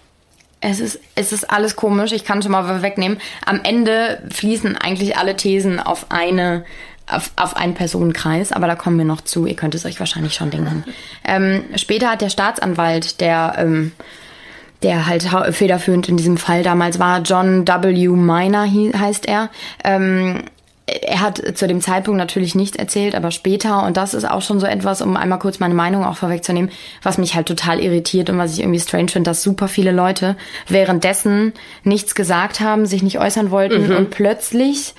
Es ist, es ist alles komisch, ich kann schon mal wegnehmen. Am Ende fließen eigentlich alle Thesen auf eine, auf, auf einen Personenkreis, aber da kommen wir noch zu. Ihr könnt es euch wahrscheinlich schon denken. *laughs* Ähm, später hat der Staatsanwalt, der, ähm, der halt federführend in diesem Fall damals war, John W. Miner heißt er, ähm, er hat zu dem Zeitpunkt natürlich nichts erzählt, aber später, und das ist auch schon so etwas, um einmal kurz meine Meinung auch vorwegzunehmen, was mich halt total irritiert und was ich irgendwie strange finde, dass super viele Leute währenddessen nichts gesagt haben, sich nicht äußern wollten mhm. und plötzlich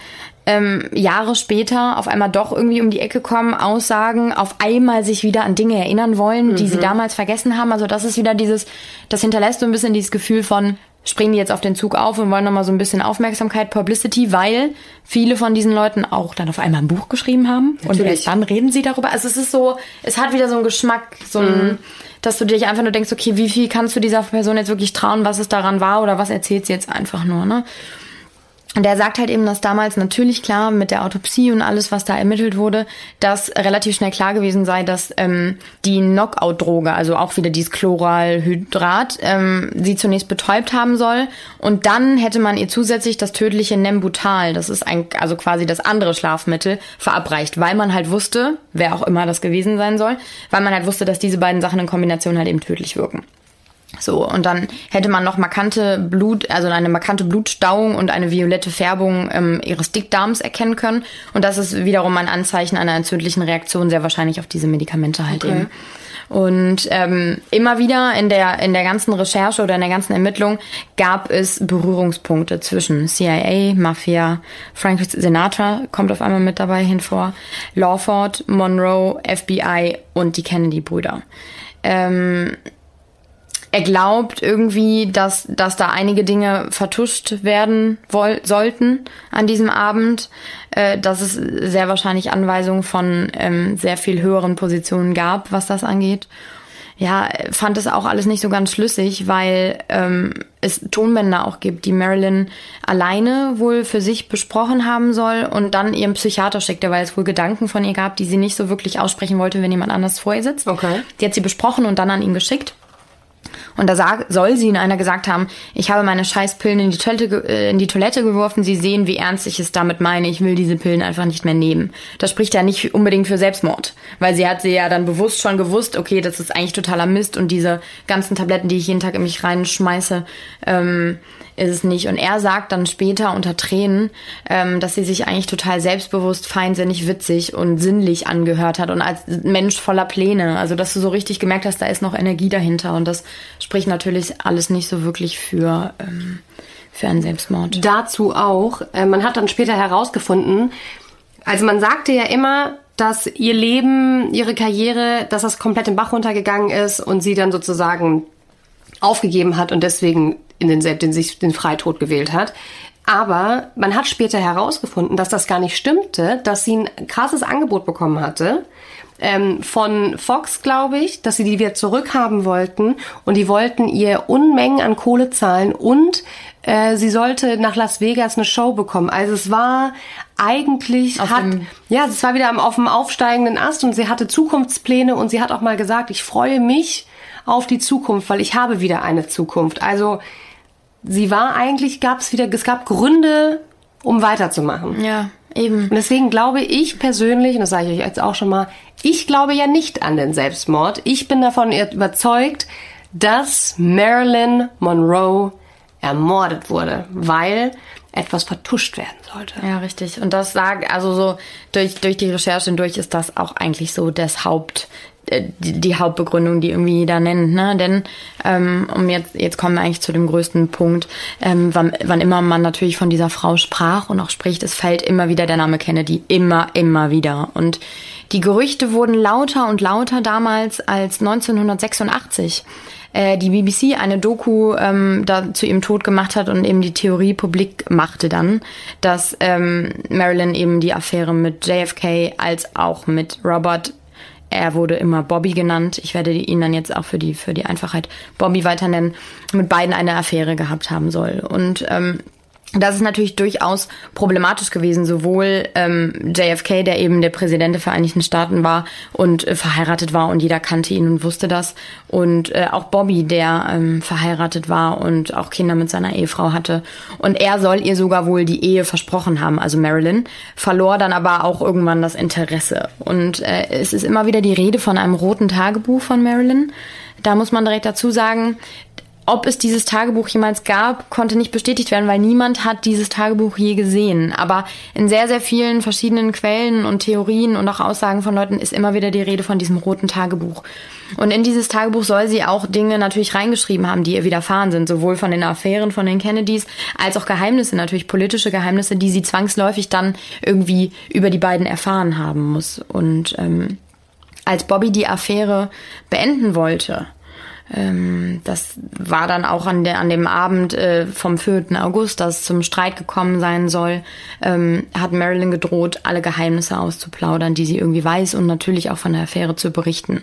ähm, Jahre später auf einmal doch irgendwie um die Ecke kommen, Aussagen, auf einmal sich wieder an Dinge erinnern wollen, mhm. die sie mhm. damals vergessen haben. Also das ist wieder dieses, das hinterlässt so ein bisschen dieses Gefühl von, springen die jetzt auf den Zug auf und wollen nochmal so ein bisschen Aufmerksamkeit, Publicity, weil viele von diesen Leuten auch dann auf einmal ein Buch geschrieben haben Natürlich. und dann reden sie darüber. Also es ist so, es hat wieder so einen Geschmack, so ein, mhm. dass du dich einfach nur denkst, okay, wie viel kannst du dieser Person jetzt wirklich trauen, was es daran war oder was erzählt sie jetzt einfach nur, ne? Und der sagt halt eben, dass damals natürlich klar mit der Autopsie und alles, was da ermittelt wurde, dass relativ schnell klar gewesen sei, dass ähm, die Knockout-Droge, also auch wieder dieses Chloralhydrat, ähm, sie zunächst betäubt haben soll. Und dann hätte man ihr zusätzlich das tödliche Nembutal, das ist ein, also quasi das andere Schlafmittel, verabreicht, weil man halt wusste, wer auch immer das gewesen sein soll, weil man halt wusste, dass diese beiden Sachen in Kombination halt eben tödlich wirken. So, und dann hätte man noch markante Blut, also eine markante Blutstauung und eine violette Färbung ähm, ihres Dickdarms erkennen können. Und das ist wiederum ein Anzeichen einer entzündlichen Reaktion, sehr wahrscheinlich auf diese Medikamente halt okay. eben. Und ähm, immer wieder in der, in der ganzen Recherche oder in der ganzen Ermittlung gab es Berührungspunkte zwischen CIA, Mafia, Frank Sinatra kommt auf einmal mit dabei hinvor, Lawford, Monroe, FBI und die Kennedy-Brüder. Ähm, er glaubt irgendwie, dass, dass da einige Dinge vertuscht werden woll sollten an diesem Abend, äh, dass es sehr wahrscheinlich Anweisungen von ähm, sehr viel höheren Positionen gab, was das angeht. Ja, fand es auch alles nicht so ganz schlüssig, weil ähm, es Tonbänder auch gibt, die Marilyn alleine wohl für sich besprochen haben soll und dann ihrem Psychiater schickte, weil es wohl Gedanken von ihr gab, die sie nicht so wirklich aussprechen wollte, wenn jemand anders vor ihr sitzt. Okay. Die hat sie besprochen und dann an ihn geschickt. Und da sag, soll sie in einer gesagt haben, ich habe meine Scheißpillen in die, Toilette, äh, in die Toilette geworfen, sie sehen, wie ernst ich es damit meine, ich will diese Pillen einfach nicht mehr nehmen. Das spricht ja nicht unbedingt für Selbstmord, weil sie hat sie ja dann bewusst schon gewusst, okay, das ist eigentlich totaler Mist und diese ganzen Tabletten, die ich jeden Tag in mich reinschmeiße, ähm, ist es nicht. Und er sagt dann später unter Tränen, ähm, dass sie sich eigentlich total selbstbewusst, feinsinnig, witzig und sinnlich angehört hat und als Mensch voller Pläne. Also, dass du so richtig gemerkt hast, da ist noch Energie dahinter. Und das spricht natürlich alles nicht so wirklich für, ähm, für einen Selbstmord. Dazu auch, äh, man hat dann später herausgefunden, also man sagte ja immer, dass ihr Leben, ihre Karriere, dass das komplett im Bach runtergegangen ist und sie dann sozusagen aufgegeben hat und deswegen in den, den, sich den Freitod gewählt hat. Aber man hat später herausgefunden, dass das gar nicht stimmte, dass sie ein krasses Angebot bekommen hatte ähm, von Fox, glaube ich, dass sie die wieder zurückhaben wollten und die wollten ihr Unmengen an Kohle zahlen und äh, sie sollte nach Las Vegas eine Show bekommen. Also es war eigentlich auf hat ja, es war wieder auf dem aufsteigenden Ast und sie hatte Zukunftspläne und sie hat auch mal gesagt, ich freue mich auf die Zukunft, weil ich habe wieder eine Zukunft. Also sie war eigentlich, gab es wieder, es gab Gründe, um weiterzumachen. Ja, eben. Und deswegen glaube ich persönlich, und das sage ich euch jetzt auch schon mal, ich glaube ja nicht an den Selbstmord. Ich bin davon überzeugt, dass Marilyn Monroe ermordet wurde, weil etwas vertuscht werden sollte. Ja, richtig. Und das sagt, also so durch, durch die Recherche hindurch ist das auch eigentlich so das Haupt, die, die Hauptbegründung, die irgendwie jeder nennt, ne? Denn ähm, um jetzt jetzt kommen wir eigentlich zu dem größten Punkt, ähm, wann, wann immer man natürlich von dieser Frau sprach und auch spricht, es fällt immer wieder der Name Kennedy, immer immer wieder. Und die Gerüchte wurden lauter und lauter damals als 1986 äh, die BBC eine Doku ähm, da zu ihrem Tod gemacht hat und eben die Theorie publik machte dann, dass ähm, Marilyn eben die Affäre mit JFK als auch mit Robert er wurde immer Bobby genannt. Ich werde ihn dann jetzt auch für die, für die Einfachheit Bobby weiter nennen. Mit beiden eine Affäre gehabt haben soll. Und ähm, das ist natürlich durchaus problematisch gewesen, sowohl ähm, JFK, der eben der Präsident der Vereinigten Staaten war und äh, verheiratet war und jeder kannte ihn und wusste das, und äh, auch Bobby, der ähm, verheiratet war und auch Kinder mit seiner Ehefrau hatte. Und er soll ihr sogar wohl die Ehe versprochen haben, also Marilyn, verlor dann aber auch irgendwann das Interesse. Und äh, es ist immer wieder die Rede von einem roten Tagebuch von Marilyn. Da muss man direkt dazu sagen, ob es dieses Tagebuch jemals gab, konnte nicht bestätigt werden, weil niemand hat dieses Tagebuch je gesehen. Aber in sehr, sehr vielen verschiedenen Quellen und Theorien und auch Aussagen von Leuten ist immer wieder die Rede von diesem roten Tagebuch. Und in dieses Tagebuch soll sie auch Dinge natürlich reingeschrieben haben, die ihr widerfahren sind, sowohl von den Affären von den Kennedys als auch Geheimnisse, natürlich politische Geheimnisse, die sie zwangsläufig dann irgendwie über die beiden erfahren haben muss. Und ähm, als Bobby die Affäre beenden wollte, ähm, das war dann auch an, der, an dem Abend äh, vom 4. August, dass es zum Streit gekommen sein soll, ähm, hat Marilyn gedroht, alle Geheimnisse auszuplaudern, die sie irgendwie weiß und natürlich auch von der Affäre zu berichten.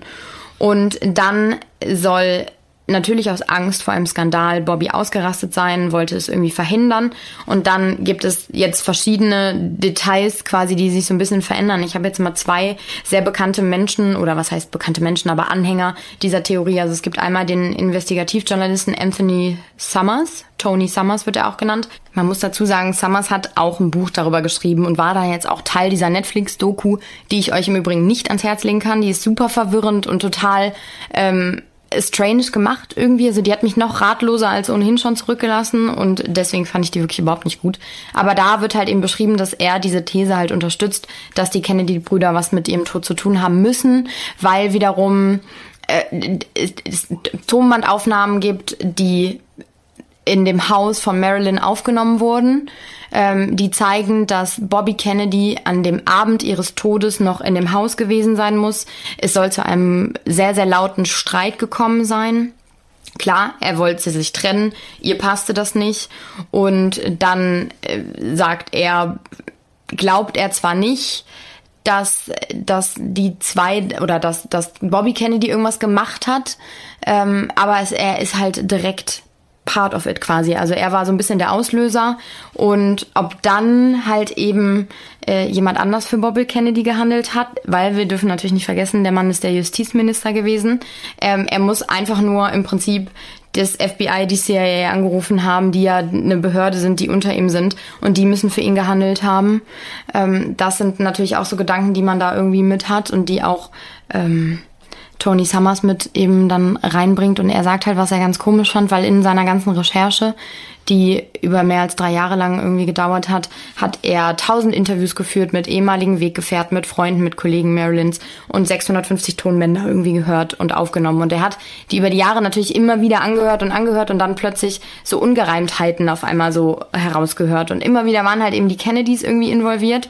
Und dann soll natürlich aus Angst vor einem Skandal Bobby ausgerastet sein, wollte es irgendwie verhindern. Und dann gibt es jetzt verschiedene Details quasi, die sich so ein bisschen verändern. Ich habe jetzt mal zwei sehr bekannte Menschen, oder was heißt bekannte Menschen, aber Anhänger dieser Theorie. Also es gibt einmal den Investigativjournalisten Anthony Summers. Tony Summers wird er auch genannt. Man muss dazu sagen, Summers hat auch ein Buch darüber geschrieben und war da jetzt auch Teil dieser Netflix-Doku, die ich euch im Übrigen nicht ans Herz legen kann. Die ist super verwirrend und total ähm, strange gemacht irgendwie. Also die hat mich noch ratloser als ohnehin schon zurückgelassen und deswegen fand ich die wirklich überhaupt nicht gut. Aber da wird halt eben beschrieben, dass er diese These halt unterstützt, dass die Kennedy-Brüder was mit ihrem Tod zu tun haben müssen, weil wiederum äh, es Tonbandaufnahmen gibt, die in dem Haus von Marilyn aufgenommen wurden ähm, die zeigen, dass Bobby Kennedy an dem Abend ihres Todes noch in dem Haus gewesen sein muss. Es soll zu einem sehr, sehr lauten Streit gekommen sein. Klar, er wollte sich trennen, ihr passte das nicht und dann äh, sagt er, glaubt er zwar nicht, dass, dass die zwei oder dass, dass Bobby Kennedy irgendwas gemacht hat, ähm, aber es, er ist halt direkt part of it quasi. Also er war so ein bisschen der Auslöser und ob dann halt eben äh, jemand anders für Bobby Kennedy gehandelt hat, weil wir dürfen natürlich nicht vergessen, der Mann ist der Justizminister gewesen. Ähm, er muss einfach nur im Prinzip das FBI, die CIA angerufen haben, die ja eine Behörde sind, die unter ihm sind und die müssen für ihn gehandelt haben. Ähm, das sind natürlich auch so Gedanken, die man da irgendwie mit hat und die auch ähm, Tony Summers mit eben dann reinbringt und er sagt halt, was er ganz komisch fand, weil in seiner ganzen Recherche, die über mehr als drei Jahre lang irgendwie gedauert hat, hat er tausend Interviews geführt mit ehemaligen Weggefährten, mit Freunden, mit Kollegen Marilyns und 650 Tonbänder irgendwie gehört und aufgenommen. Und er hat die über die Jahre natürlich immer wieder angehört und angehört und dann plötzlich so Ungereimtheiten auf einmal so herausgehört. Und immer wieder waren halt eben die Kennedys irgendwie involviert.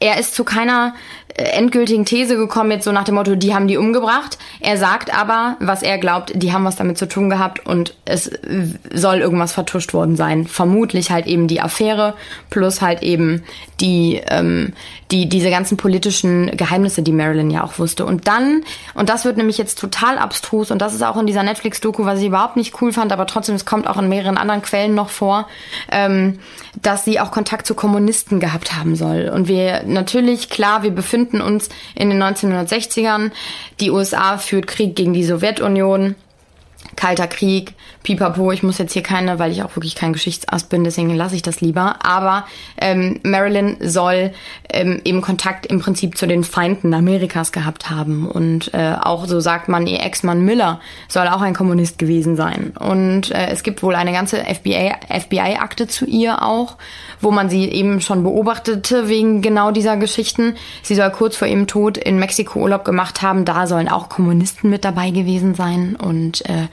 Er ist zu keiner äh, endgültigen These gekommen, jetzt so nach dem Motto, die haben die umgebracht. Er sagt aber, was er glaubt, die haben was damit zu tun gehabt und es soll irgendwas vertuscht worden sein. Vermutlich halt eben die Affäre plus halt eben die, ähm, die, diese ganzen politischen Geheimnisse, die Marilyn ja auch wusste. Und dann, und das wird nämlich jetzt total abstrus und das ist auch in dieser Netflix-Doku, was ich überhaupt nicht cool fand, aber trotzdem, es kommt auch in mehreren anderen Quellen noch vor, ähm, dass sie auch Kontakt zu Kommunisten gehabt haben soll. Und wir natürlich, klar, wir befinden befinden uns in den 1960ern. Die USA führt Krieg gegen die Sowjetunion. Kalter Krieg, pipapo, ich muss jetzt hier keine, weil ich auch wirklich kein Geschichtsass bin, deswegen lasse ich das lieber. Aber ähm, Marilyn soll ähm, eben Kontakt im Prinzip zu den Feinden Amerikas gehabt haben. Und äh, auch so sagt man, ihr Ex-Mann Miller soll auch ein Kommunist gewesen sein. Und äh, es gibt wohl eine ganze FBI-Akte FBI zu ihr auch, wo man sie eben schon beobachtete wegen genau dieser Geschichten. Sie soll kurz vor ihrem Tod in Mexiko Urlaub gemacht haben. Da sollen auch Kommunisten mit dabei gewesen sein. Und äh,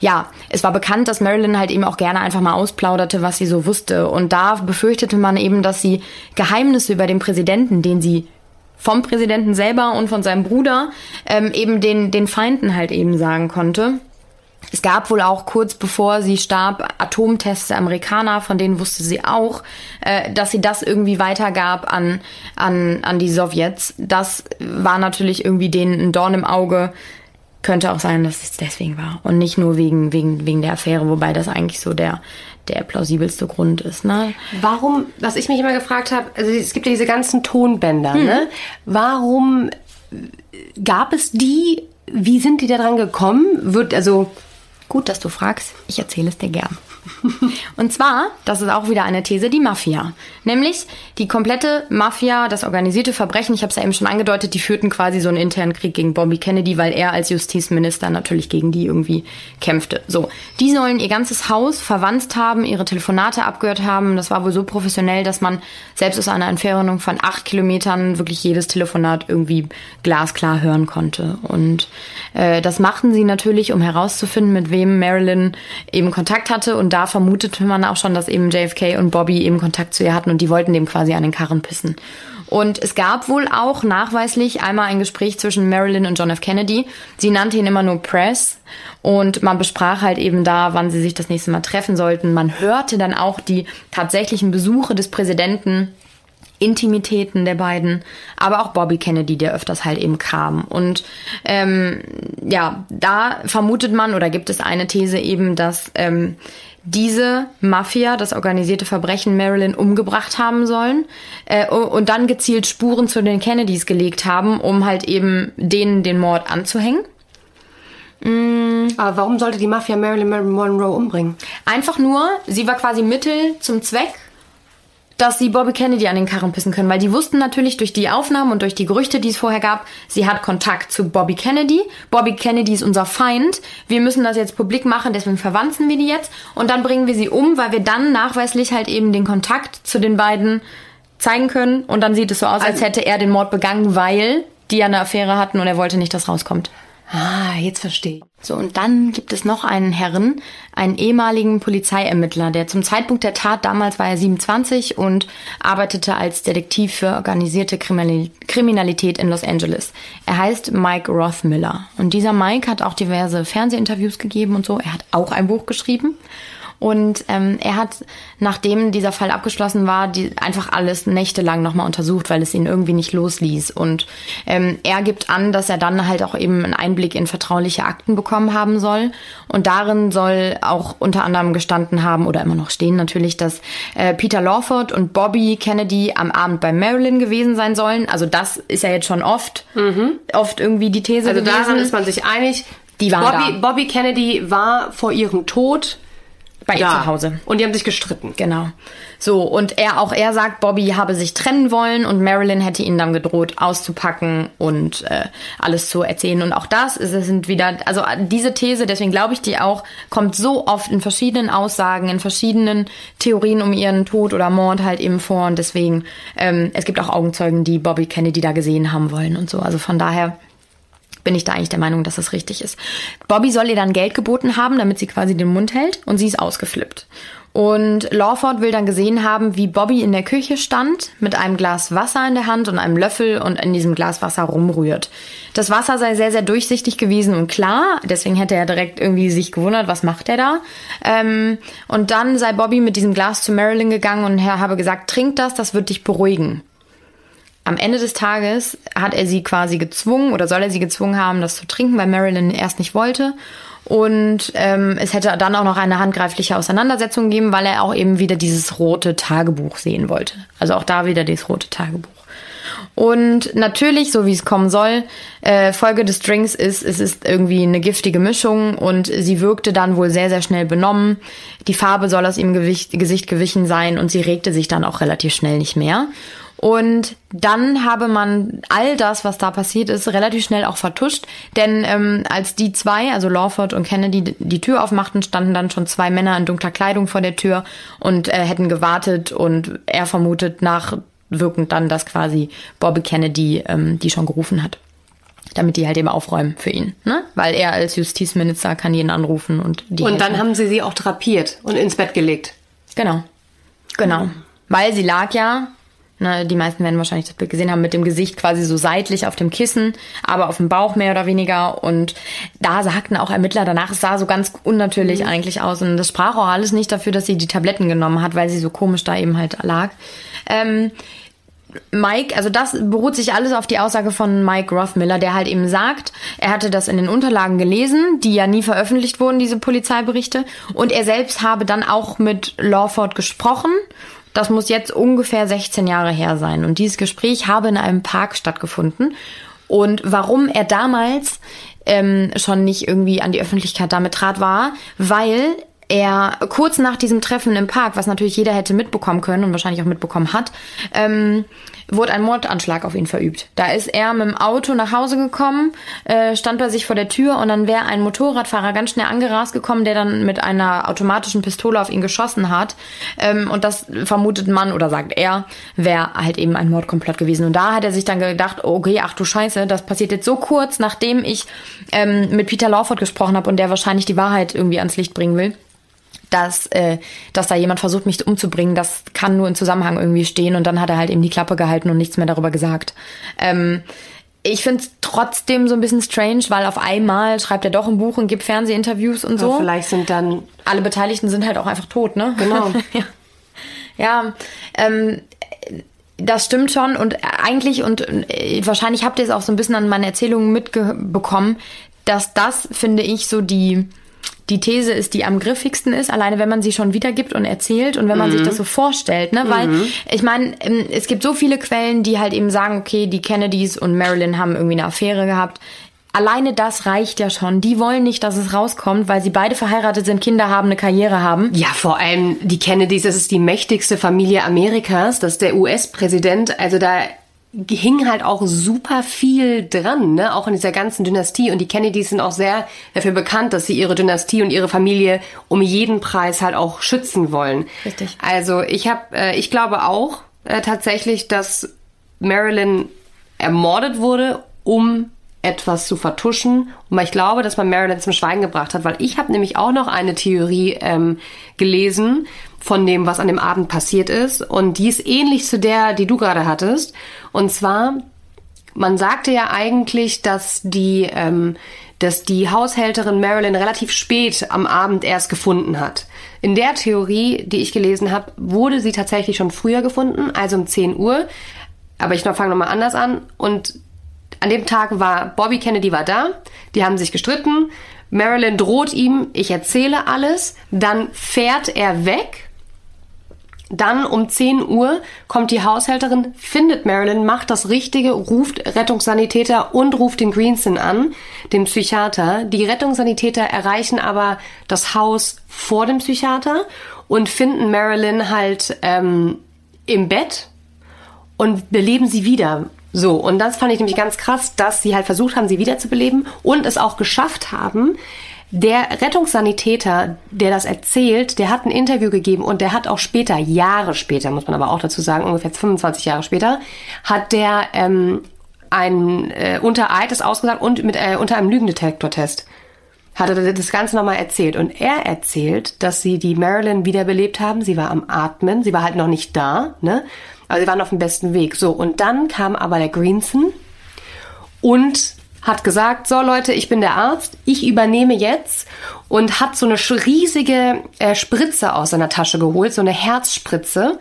ja, es war bekannt, dass Marilyn halt eben auch gerne einfach mal ausplauderte, was sie so wusste. Und da befürchtete man eben, dass sie Geheimnisse über den Präsidenten, den sie vom Präsidenten selber und von seinem Bruder ähm, eben den, den Feinden halt eben sagen konnte. Es gab wohl auch kurz bevor sie starb Atomtests der Amerikaner, von denen wusste sie auch, äh, dass sie das irgendwie weitergab an, an, an die Sowjets. Das war natürlich irgendwie denen ein Dorn im Auge, könnte auch sein, dass es deswegen war und nicht nur wegen, wegen, wegen der Affäre, wobei das eigentlich so der, der plausibelste Grund ist. Ne? Warum, was ich mich immer gefragt habe, also es gibt ja diese ganzen Tonbänder, hm. ne? Warum gab es die? Wie sind die da dran gekommen? Wird also gut, dass du fragst. Ich erzähle es dir gern. Und zwar, das ist auch wieder eine These, die Mafia. Nämlich die komplette Mafia, das organisierte Verbrechen, ich habe es ja eben schon angedeutet, die führten quasi so einen internen Krieg gegen Bobby Kennedy, weil er als Justizminister natürlich gegen die irgendwie kämpfte. So, die sollen ihr ganzes Haus verwandt haben, ihre Telefonate abgehört haben. Das war wohl so professionell, dass man selbst aus einer Entfernung von acht Kilometern wirklich jedes Telefonat irgendwie glasklar hören konnte. Und äh, das machten sie natürlich, um herauszufinden, mit wem Marilyn eben Kontakt hatte. Und da vermutete man auch schon, dass eben JFK und Bobby eben Kontakt zu ihr hatten und die wollten dem quasi an den Karren pissen. Und es gab wohl auch nachweislich einmal ein Gespräch zwischen Marilyn und John F. Kennedy. Sie nannte ihn immer nur Press und man besprach halt eben da, wann sie sich das nächste Mal treffen sollten. Man hörte dann auch die tatsächlichen Besuche des Präsidenten Intimitäten der beiden, aber auch Bobby Kennedy, der öfters halt eben kam. Und ähm, ja, da vermutet man oder gibt es eine These eben, dass ähm, diese Mafia, das organisierte Verbrechen Marilyn umgebracht haben sollen äh, und dann gezielt Spuren zu den Kennedys gelegt haben, um halt eben denen den Mord anzuhängen. Mm. Aber warum sollte die Mafia Marilyn Monroe umbringen? Einfach nur, sie war quasi Mittel zum Zweck dass sie Bobby Kennedy an den Karren pissen können, weil die wussten natürlich durch die Aufnahmen und durch die Gerüchte, die es vorher gab, sie hat Kontakt zu Bobby Kennedy. Bobby Kennedy ist unser Feind. Wir müssen das jetzt publik machen, deswegen verwanzen wir die jetzt und dann bringen wir sie um, weil wir dann nachweislich halt eben den Kontakt zu den beiden zeigen können und dann sieht es so aus, als also hätte er den Mord begangen, weil die ja eine Affäre hatten und er wollte nicht, dass rauskommt. Ah, jetzt verstehe. So, und dann gibt es noch einen Herren, einen ehemaligen Polizeiermittler, der zum Zeitpunkt der Tat, damals war er 27 und arbeitete als Detektiv für organisierte Kriminalität in Los Angeles. Er heißt Mike Rothmiller. Und dieser Mike hat auch diverse Fernsehinterviews gegeben und so. Er hat auch ein Buch geschrieben. Und ähm, er hat, nachdem dieser Fall abgeschlossen war, die, einfach alles nächtelang nochmal untersucht, weil es ihn irgendwie nicht losließ. Und ähm, er gibt an, dass er dann halt auch eben einen Einblick in vertrauliche Akten bekommen haben soll. Und darin soll auch unter anderem gestanden haben, oder immer noch stehen natürlich, dass äh, Peter Lawford und Bobby Kennedy am Abend bei Marilyn gewesen sein sollen. Also das ist ja jetzt schon oft, mhm. oft irgendwie die These Also gewesen. daran ist man sich einig. Die waren Bobby, da. Bobby Kennedy war vor ihrem Tod bei ihr zu Hause. Und die haben sich gestritten. Genau. So, und er, auch er sagt, Bobby habe sich trennen wollen und Marilyn hätte ihn dann gedroht, auszupacken und äh, alles zu erzählen. Und auch das ist, sind wieder, also diese These, deswegen glaube ich die auch, kommt so oft in verschiedenen Aussagen, in verschiedenen Theorien um ihren Tod oder Mord halt eben vor. Und deswegen, ähm, es gibt auch Augenzeugen, die Bobby Kennedy da gesehen haben wollen und so. Also von daher bin ich da eigentlich der Meinung, dass das richtig ist. Bobby soll ihr dann Geld geboten haben, damit sie quasi den Mund hält und sie ist ausgeflippt. Und Lawford will dann gesehen haben, wie Bobby in der Küche stand, mit einem Glas Wasser in der Hand und einem Löffel und in diesem Glas Wasser rumrührt. Das Wasser sei sehr, sehr durchsichtig gewesen und klar, deswegen hätte er direkt irgendwie sich gewundert, was macht er da? Ähm, und dann sei Bobby mit diesem Glas zu Marilyn gegangen und habe gesagt, trink das, das wird dich beruhigen. Am Ende des Tages hat er sie quasi gezwungen oder soll er sie gezwungen haben, das zu trinken, weil Marilyn erst nicht wollte. Und ähm, es hätte dann auch noch eine handgreifliche Auseinandersetzung gegeben, weil er auch eben wieder dieses rote Tagebuch sehen wollte. Also auch da wieder dieses rote Tagebuch. Und natürlich, so wie es kommen soll, äh, Folge des Drinks ist, es ist irgendwie eine giftige Mischung und sie wirkte dann wohl sehr, sehr schnell benommen. Die Farbe soll aus ihrem Gewicht, Gesicht gewichen sein und sie regte sich dann auch relativ schnell nicht mehr. Und dann habe man all das, was da passiert ist, relativ schnell auch vertuscht. Denn ähm, als die zwei, also Lawford und Kennedy, die Tür aufmachten, standen dann schon zwei Männer in dunkler Kleidung vor der Tür und äh, hätten gewartet. Und er vermutet nachwirkend dann, dass quasi Bobby Kennedy ähm, die schon gerufen hat. Damit die halt eben aufräumen für ihn. Ne? Weil er als Justizminister kann jeden anrufen und die. Und helfen. dann haben sie sie auch drapiert und ins Bett gelegt. Genau. Genau. Weil sie lag ja Ne, die meisten werden wahrscheinlich das Bild gesehen haben, mit dem Gesicht quasi so seitlich auf dem Kissen, aber auf dem Bauch mehr oder weniger. Und da sagten auch Ermittler danach, es sah so ganz unnatürlich mhm. eigentlich aus. Und das sprach auch alles nicht dafür, dass sie die Tabletten genommen hat, weil sie so komisch da eben halt lag. Ähm, Mike, also das beruht sich alles auf die Aussage von Mike Rothmiller, der halt eben sagt, er hatte das in den Unterlagen gelesen, die ja nie veröffentlicht wurden, diese Polizeiberichte, und er selbst habe dann auch mit Lawford gesprochen das muss jetzt ungefähr 16 Jahre her sein. Und dieses Gespräch habe in einem Park stattgefunden. Und warum er damals ähm, schon nicht irgendwie an die Öffentlichkeit damit trat, war, weil er kurz nach diesem Treffen im Park, was natürlich jeder hätte mitbekommen können und wahrscheinlich auch mitbekommen hat, ähm, wurde ein Mordanschlag auf ihn verübt. Da ist er mit dem Auto nach Hause gekommen, äh, stand bei sich vor der Tür und dann wäre ein Motorradfahrer ganz schnell angerast gekommen, der dann mit einer automatischen Pistole auf ihn geschossen hat. Ähm, und das vermutet man oder sagt er, wäre halt eben ein Mordkomplott gewesen. Und da hat er sich dann gedacht, okay, ach du Scheiße, das passiert jetzt so kurz, nachdem ich ähm, mit Peter Lawford gesprochen habe und der wahrscheinlich die Wahrheit irgendwie ans Licht bringen will dass, äh, dass da jemand versucht, mich umzubringen, das kann nur in Zusammenhang irgendwie stehen. Und dann hat er halt eben die Klappe gehalten und nichts mehr darüber gesagt. Ähm, ich finde es trotzdem so ein bisschen strange, weil auf einmal schreibt er doch ein Buch und gibt Fernsehinterviews und so. Aber vielleicht sind dann. Alle Beteiligten sind halt auch einfach tot, ne? Genau. *laughs* ja, ja ähm, das stimmt schon und eigentlich und äh, wahrscheinlich habt ihr es auch so ein bisschen an meinen Erzählungen mitbekommen, dass das, finde ich, so die die These ist, die am griffigsten ist, alleine wenn man sie schon wiedergibt und erzählt und wenn man mhm. sich das so vorstellt, ne? Weil mhm. ich meine, ähm, es gibt so viele Quellen, die halt eben sagen, okay, die Kennedys und Marilyn haben irgendwie eine Affäre gehabt. Alleine das reicht ja schon. Die wollen nicht, dass es rauskommt, weil sie beide verheiratet sind, Kinder haben, eine Karriere haben. Ja, vor allem die Kennedys, das ist die mächtigste Familie Amerikas, das ist der US-Präsident. Also da hing halt auch super viel dran, ne? auch in dieser ganzen Dynastie. Und die Kennedys sind auch sehr dafür bekannt, dass sie ihre Dynastie und ihre Familie um jeden Preis halt auch schützen wollen. Richtig. Also ich habe, äh, ich glaube auch äh, tatsächlich, dass Marilyn ermordet wurde, um etwas zu vertuschen. Und ich glaube, dass man Marilyn zum Schweigen gebracht hat, weil ich habe nämlich auch noch eine Theorie ähm, gelesen von dem, was an dem Abend passiert ist. Und die ist ähnlich zu der, die du gerade hattest. Und zwar, man sagte ja eigentlich, dass die, ähm, dass die Haushälterin Marilyn relativ spät am Abend erst gefunden hat. In der Theorie, die ich gelesen habe, wurde sie tatsächlich schon früher gefunden, also um 10 Uhr. Aber ich fange nochmal anders an. Und an dem Tag war Bobby Kennedy war da, die haben sich gestritten. Marilyn droht ihm, ich erzähle alles, dann fährt er weg dann um 10 Uhr kommt die Haushälterin, findet Marilyn, macht das Richtige, ruft Rettungssanitäter und ruft den Greenson an, den Psychiater. Die Rettungssanitäter erreichen aber das Haus vor dem Psychiater und finden Marilyn halt ähm, im Bett und beleben sie wieder. So, und das fand ich nämlich ganz krass, dass sie halt versucht haben, sie wiederzubeleben und es auch geschafft haben, der Rettungssanitäter, der das erzählt, der hat ein Interview gegeben und der hat auch später, Jahre später, muss man aber auch dazu sagen, ungefähr 25 Jahre später, hat der ähm, ein äh, unter Eid ist ausgesagt und mit äh, unter einem Lügendetektortest hat er das Ganze nochmal erzählt. Und er erzählt, dass sie die Marilyn wiederbelebt haben. Sie war am Atmen, sie war halt noch nicht da, ne? Aber sie waren auf dem besten Weg. So, und dann kam aber der Greenson und hat gesagt, so Leute, ich bin der Arzt, ich übernehme jetzt und hat so eine riesige äh, Spritze aus seiner Tasche geholt, so eine Herzspritze.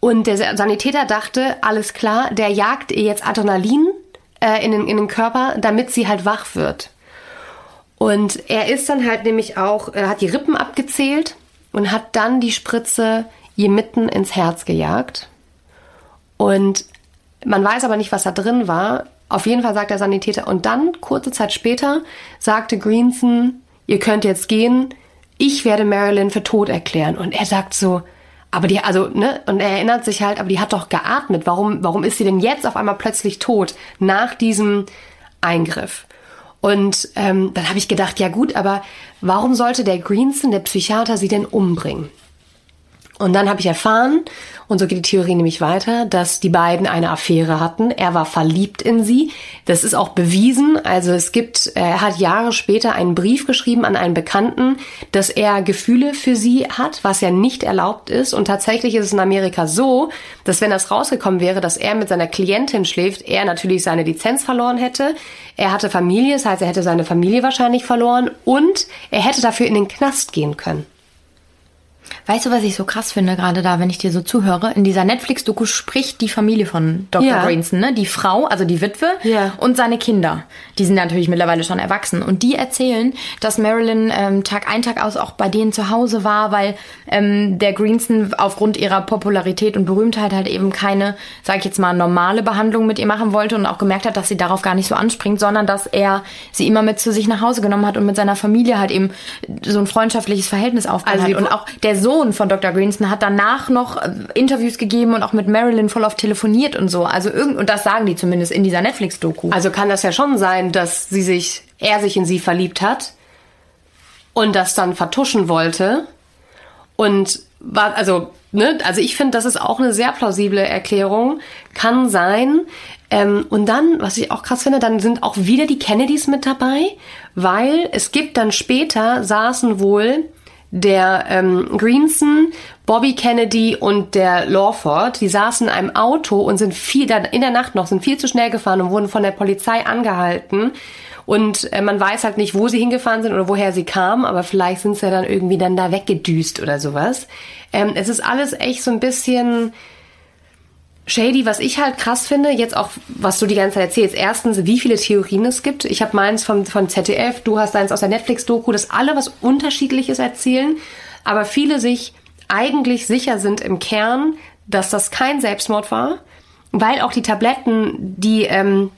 Und der Sanitäter dachte, alles klar, der jagt ihr jetzt Adrenalin äh, in, den, in den Körper, damit sie halt wach wird. Und er ist dann halt nämlich auch, er hat die Rippen abgezählt und hat dann die Spritze ihr mitten ins Herz gejagt. Und man weiß aber nicht, was da drin war. Auf jeden Fall sagt der Sanitäter. Und dann, kurze Zeit später, sagte Greenson, ihr könnt jetzt gehen, ich werde Marilyn für tot erklären. Und er sagt so, aber die, also, ne, und er erinnert sich halt, aber die hat doch geatmet. Warum, warum ist sie denn jetzt auf einmal plötzlich tot nach diesem Eingriff? Und ähm, dann habe ich gedacht, ja gut, aber warum sollte der Greenson, der Psychiater, sie denn umbringen? Und dann habe ich erfahren, und so geht die Theorie nämlich weiter, dass die beiden eine Affäre hatten. Er war verliebt in sie. Das ist auch bewiesen. Also es gibt, er hat Jahre später einen Brief geschrieben an einen Bekannten, dass er Gefühle für sie hat, was ja nicht erlaubt ist. Und tatsächlich ist es in Amerika so, dass wenn das rausgekommen wäre, dass er mit seiner Klientin schläft, er natürlich seine Lizenz verloren hätte. Er hatte Familie, das heißt, er hätte seine Familie wahrscheinlich verloren und er hätte dafür in den Knast gehen können. Weißt du, was ich so krass finde, gerade da, wenn ich dir so zuhöre? In dieser Netflix-Doku spricht die Familie von Dr. Ja. Greenson, ne? Die Frau, also die Witwe Ja. und seine Kinder. Die sind natürlich mittlerweile schon erwachsen. Und die erzählen, dass Marilyn ähm, Tag ein, Tag aus auch bei denen zu Hause war, weil ähm, der Greenson aufgrund ihrer Popularität und Berühmtheit halt eben keine, sag ich jetzt mal, normale Behandlung mit ihr machen wollte und auch gemerkt hat, dass sie darauf gar nicht so anspringt, sondern dass er sie immer mit zu sich nach Hause genommen hat und mit seiner Familie halt eben so ein freundschaftliches Verhältnis aufgebaut Also hat. Und auch der Sohn von Dr. Greenson hat danach noch äh, Interviews gegeben und auch mit Marilyn voll oft telefoniert und so. Also irgend und das sagen die zumindest in dieser Netflix-Doku. Also kann das ja schon sein, dass sie sich, er sich in sie verliebt hat und das dann vertuschen wollte. Und war, also, ne, also ich finde, das ist auch eine sehr plausible Erklärung. Kann sein. Ähm, und dann, was ich auch krass finde, dann sind auch wieder die Kennedys mit dabei, weil es gibt dann später saßen wohl der ähm, Greenson, Bobby Kennedy und der Lawford, die saßen in einem Auto und sind viel dann in der Nacht noch sind viel zu schnell gefahren und wurden von der Polizei angehalten. Und äh, man weiß halt nicht, wo sie hingefahren sind oder woher sie kamen, aber vielleicht sind sie ja dann irgendwie dann da weggedüst oder sowas. Ähm, es ist alles echt so ein bisschen shady, was ich halt krass finde, jetzt auch, was du die ganze Zeit erzählst. Erstens, wie viele Theorien es gibt. Ich habe meins von, von ZDF, du hast deins aus der Netflix-Doku, dass alle was Unterschiedliches erzählen, aber viele sich eigentlich sicher sind im Kern, dass das kein Selbstmord war, weil auch die Tabletten, die ähm,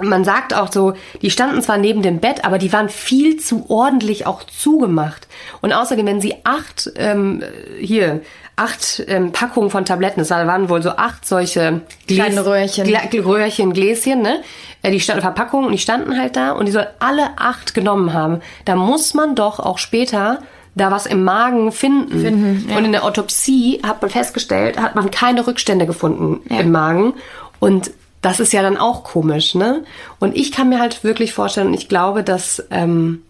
man sagt auch so, die standen zwar neben dem Bett, aber die waren viel zu ordentlich auch zugemacht. Und außerdem, wenn sie acht, ähm, hier, acht ähm, Packungen von Tabletten, das waren wohl so acht solche Kleine Röhrchen. Gla Röhrchen, Gläschen, ne? Äh, Die standen Verpackungen und die standen halt da und die soll alle acht genommen haben. Da muss man doch auch später da was im Magen finden. Finden, ja. Und in der Autopsie hat man festgestellt, hat man keine Rückstände gefunden Ja. im Magen. Und das ist ja dann auch komisch, ne? Und ich kann mir halt wirklich vorstellen, und ich glaube, dass, ähm,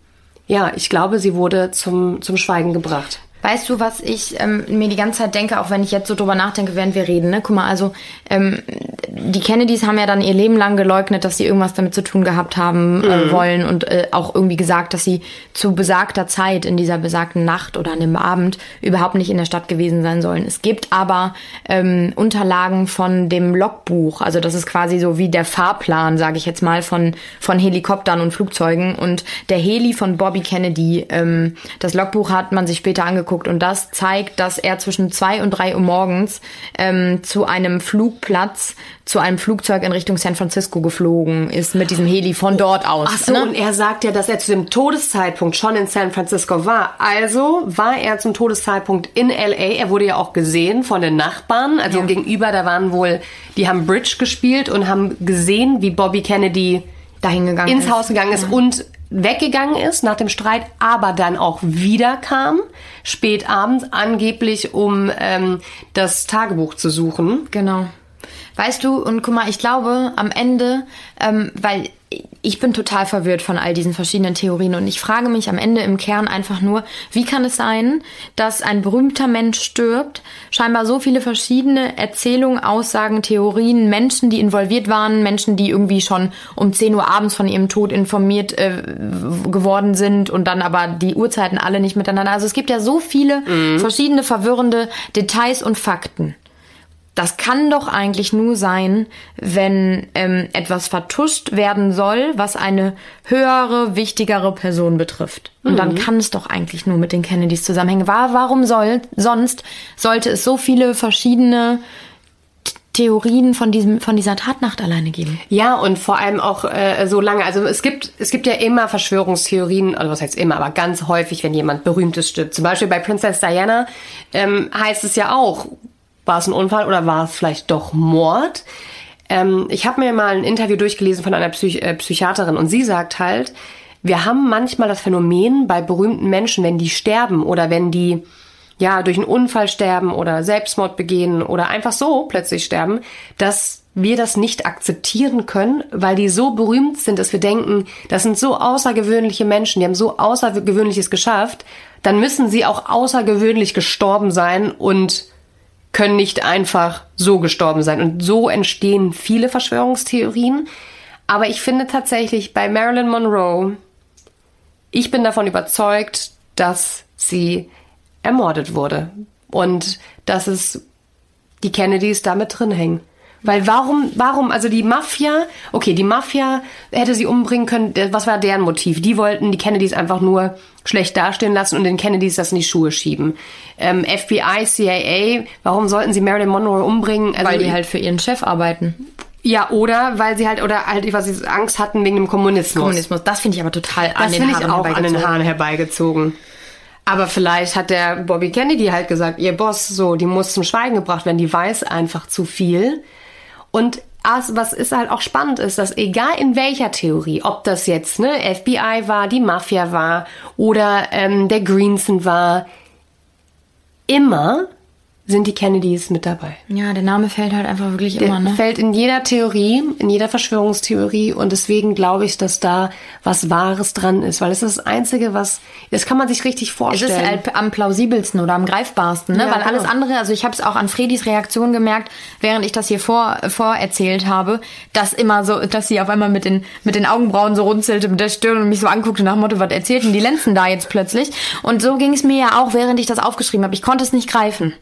ja, ich glaube, sie wurde zum, zum Schweigen gebracht. Weißt du, was ich ähm, mir die ganze Zeit denke, auch wenn ich jetzt so drüber nachdenke, während wir reden, ne? Guck mal, also ähm, die Kennedys haben ja dann ihr Leben lang geleugnet, dass sie irgendwas damit zu tun gehabt haben äh, wollen und äh, auch irgendwie gesagt, dass sie zu besagter Zeit in dieser besagten Nacht oder an dem Abend überhaupt nicht in der Stadt gewesen sein sollen. Es gibt aber ähm, Unterlagen von dem Logbuch, also das ist quasi so wie der Fahrplan, sage ich jetzt mal, von von Helikoptern und Flugzeugen und der Heli von Bobby Kennedy. Ähm, das Logbuch hat man sich später angeguckt und das zeigt, dass er zwischen zwei und drei Uhr morgens ähm, zu einem Flugplatz, zu einem Flugzeug in Richtung San Francisco geflogen ist mit diesem Heli von dort aus. Ach so, ne? und er sagt ja, dass er zu dem Todeszeitpunkt schon in San Francisco war. Also war er zum Todeszeitpunkt in LA. Er wurde ja auch gesehen von den Nachbarn. Also Ja. gegenüber, da waren wohl, die haben Bridge gespielt und haben gesehen, wie Bobby Kennedy Dahin gegangen ins ist. Haus gegangen ist und weggegangen ist nach dem Streit, aber dann auch wieder kam, spät abends, angeblich um ähm, das Tagebuch zu suchen. Genau. Weißt du, und guck mal, ich glaube am Ende, ähm, weil ich bin total verwirrt von all diesen verschiedenen Theorien und ich frage mich am Ende im Kern einfach nur, wie kann es sein, dass ein berühmter Mensch stirbt, scheinbar so viele verschiedene Erzählungen, Aussagen, Theorien, Menschen, die involviert waren, Menschen, die irgendwie schon um 10 Uhr abends von ihrem Tod informiert äh, geworden sind und dann aber die Uhrzeiten alle nicht miteinander. Also es gibt ja so viele verschiedene verwirrende Details und Fakten. Das kann doch eigentlich nur sein, wenn ähm, etwas vertuscht werden soll, was eine höhere, wichtigere Person betrifft. Und dann kann es doch eigentlich nur mit den Kennedys zusammenhängen. War, warum soll sonst sollte es so viele verschiedene Theorien von diesem von dieser Tatnacht alleine geben? Ja, und vor allem auch äh, so lange. Also es gibt, es gibt ja immer Verschwörungstheorien, also was heißt immer, aber ganz häufig, wenn jemand Berühmtes stirbt. Zum Beispiel bei Princess Diana ähm, heißt es ja auch, war es ein Unfall oder war es vielleicht doch Mord? Ähm, ich habe mir mal ein Interview durchgelesen von einer Psych äh, Psychiaterin und sie sagt halt, wir haben manchmal das Phänomen bei berühmten Menschen, wenn die sterben oder wenn die ja durch einen Unfall sterben oder Selbstmord begehen oder einfach so plötzlich sterben, dass wir das nicht akzeptieren können, weil die so berühmt sind, dass wir denken, das sind so außergewöhnliche Menschen, die haben so Außergewöhnliches geschafft, dann müssen sie auch außergewöhnlich gestorben sein und können nicht einfach so gestorben sein. Und so entstehen viele Verschwörungstheorien. Aber ich finde tatsächlich bei Marilyn Monroe, ich bin davon überzeugt, dass sie ermordet wurde. Und dass es die Kennedys damit drin hängen. Weil warum, warum, also die Mafia, okay, die Mafia hätte sie umbringen können, was war deren Motiv? Die wollten die Kennedys einfach nur schlecht dastehen lassen und den Kennedys das in die Schuhe schieben. Ähm, FBI, CIA, warum sollten sie Marilyn Monroe umbringen? Also, weil die halt für ihren Chef arbeiten. Ja, oder weil sie halt, oder halt, was sie Angst hatten wegen dem Kommunismus. Kommunismus, das finde ich aber total das an den ich auch an den herbeigezogen. Haaren herbeigezogen. Aber vielleicht hat der Bobby Kennedy halt gesagt, ihr Boss, so, die muss zum Schweigen gebracht werden, die weiß einfach zu viel. Und as- was ist halt auch spannend ist, dass egal in welcher Theorie, ob das jetzt ne FBI war, die Mafia war oder ähm, der Greenson war, immer sind die Kennedys mit dabei. Ja, der Name fällt halt einfach wirklich Der immer, ne? fällt in jeder Theorie, in jeder Verschwörungstheorie und deswegen glaube ich, dass da was Wahres dran ist, weil es ist das Einzige, was, das kann man sich richtig Es vorstellen. ist halt am plausibelsten oder am greifbarsten, ne? Ja, Weil alles genau. andere, also ich habe es auch an Fredis Reaktion gemerkt, während ich das hier vor vorerzählt habe, dass immer so, dass sie auf einmal mit den mit den Augenbrauen so runzelte mit der Stirn und mich so anguckte nach dem Motto, was erzählten die Lenzen da jetzt plötzlich? Und so ging es mir ja auch, während ich das aufgeschrieben habe. Ich konnte es nicht greifen.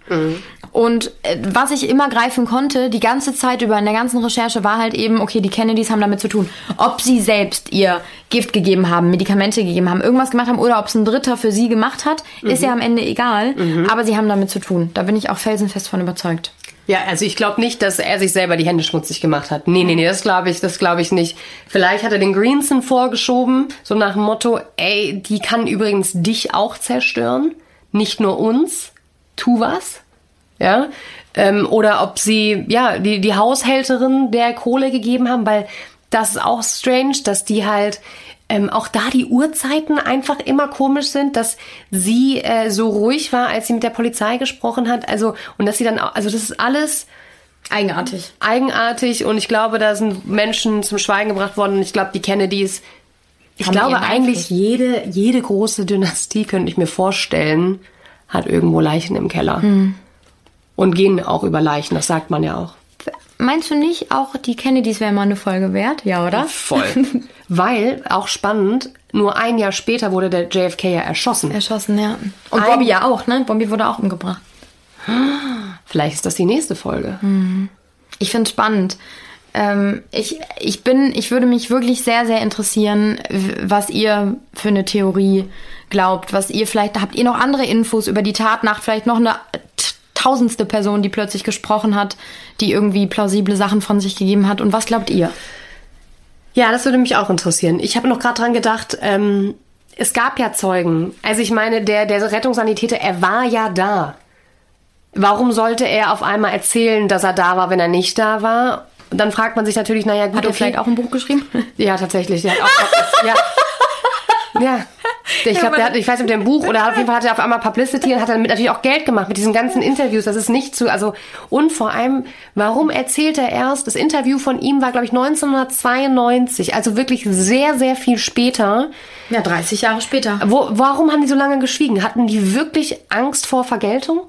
Und äh, was ich immer greifen konnte, die ganze Zeit über in der ganzen Recherche, war halt eben, okay, die Kennedys haben damit zu tun. Ob sie selbst ihr Gift gegeben haben, Medikamente gegeben haben, irgendwas gemacht haben oder ob es ein Dritter für sie gemacht hat, ist ja am Ende egal. Aber sie haben damit zu tun. Da bin ich auch felsenfest von überzeugt. Ja, also ich glaube nicht, dass er sich selber die Hände schmutzig gemacht hat. Nee, nee, nee, das glaube ich, das glaube ich nicht. Vielleicht hat er den Greenson vorgeschoben, so nach dem Motto, ey, die kann übrigens dich auch zerstören, nicht nur uns. Tu was. Ja? Ähm, oder ob sie, ja, die, die Haushälterin der Kohle gegeben haben, weil das ist auch strange, dass die halt ähm, auch da die Uhrzeiten einfach immer komisch sind, dass sie äh, so ruhig war, als sie mit der Polizei gesprochen hat. Also, und dass sie dann auch, also das ist alles Eigenartig. eigenartig und ich glaube, da sind Menschen zum Schweigen gebracht worden und ich glaube, die Kennedys, ich glaube eigentlich jede, jede große Dynastie, könnte ich mir vorstellen, hat irgendwo Leichen im Keller. Hm. Und gehen auch über Leichen, das sagt man ja auch. Meinst du nicht, auch die Kennedys wären mal eine Folge wert? Ja, oder? Voll. *laughs* Weil, auch spannend, nur ein Jahr später wurde der JFK ja erschossen. Erschossen, ja. Und Ein- Bobby ja auch, ne? Bobby wurde auch umgebracht. *gasps* Vielleicht ist das die nächste Folge. Ich finde spannend. Ähm, ich, ich bin, ich würde mich wirklich sehr, sehr interessieren, was ihr für eine Theorie glaubt, was ihr vielleicht, habt ihr noch andere Infos über die Tatnacht, vielleicht noch eine tausendste Person, die plötzlich gesprochen hat, die irgendwie plausible Sachen von sich gegeben hat und was glaubt ihr? Ja, das würde mich auch interessieren. Ich habe noch gerade dran gedacht, ähm, es gab ja Zeugen. Also ich meine, der, der Rettungssanitäter, er war ja da. Warum sollte er auf einmal erzählen, dass er da war, wenn er nicht da war? Und dann fragt man sich natürlich, naja, gut, Hat er okay. vielleicht auch ein Buch geschrieben? Ja, tatsächlich. Der hat auch, ja. *laughs* Ja. Ich glaube, der hat, ich weiß nicht, ob der ein Buch oder auf jeden Fall hat er auf einmal Publicity und hat damit natürlich auch Geld gemacht mit diesen ganzen Interviews. Das ist nicht zu, also, und vor allem, warum erzählt er erst? Das Interview von ihm war, glaube ich, 1992, also wirklich sehr, sehr viel später. Ja, 30 Jahre später. Wo, warum haben die so lange geschwiegen? Hatten die wirklich Angst vor Vergeltung?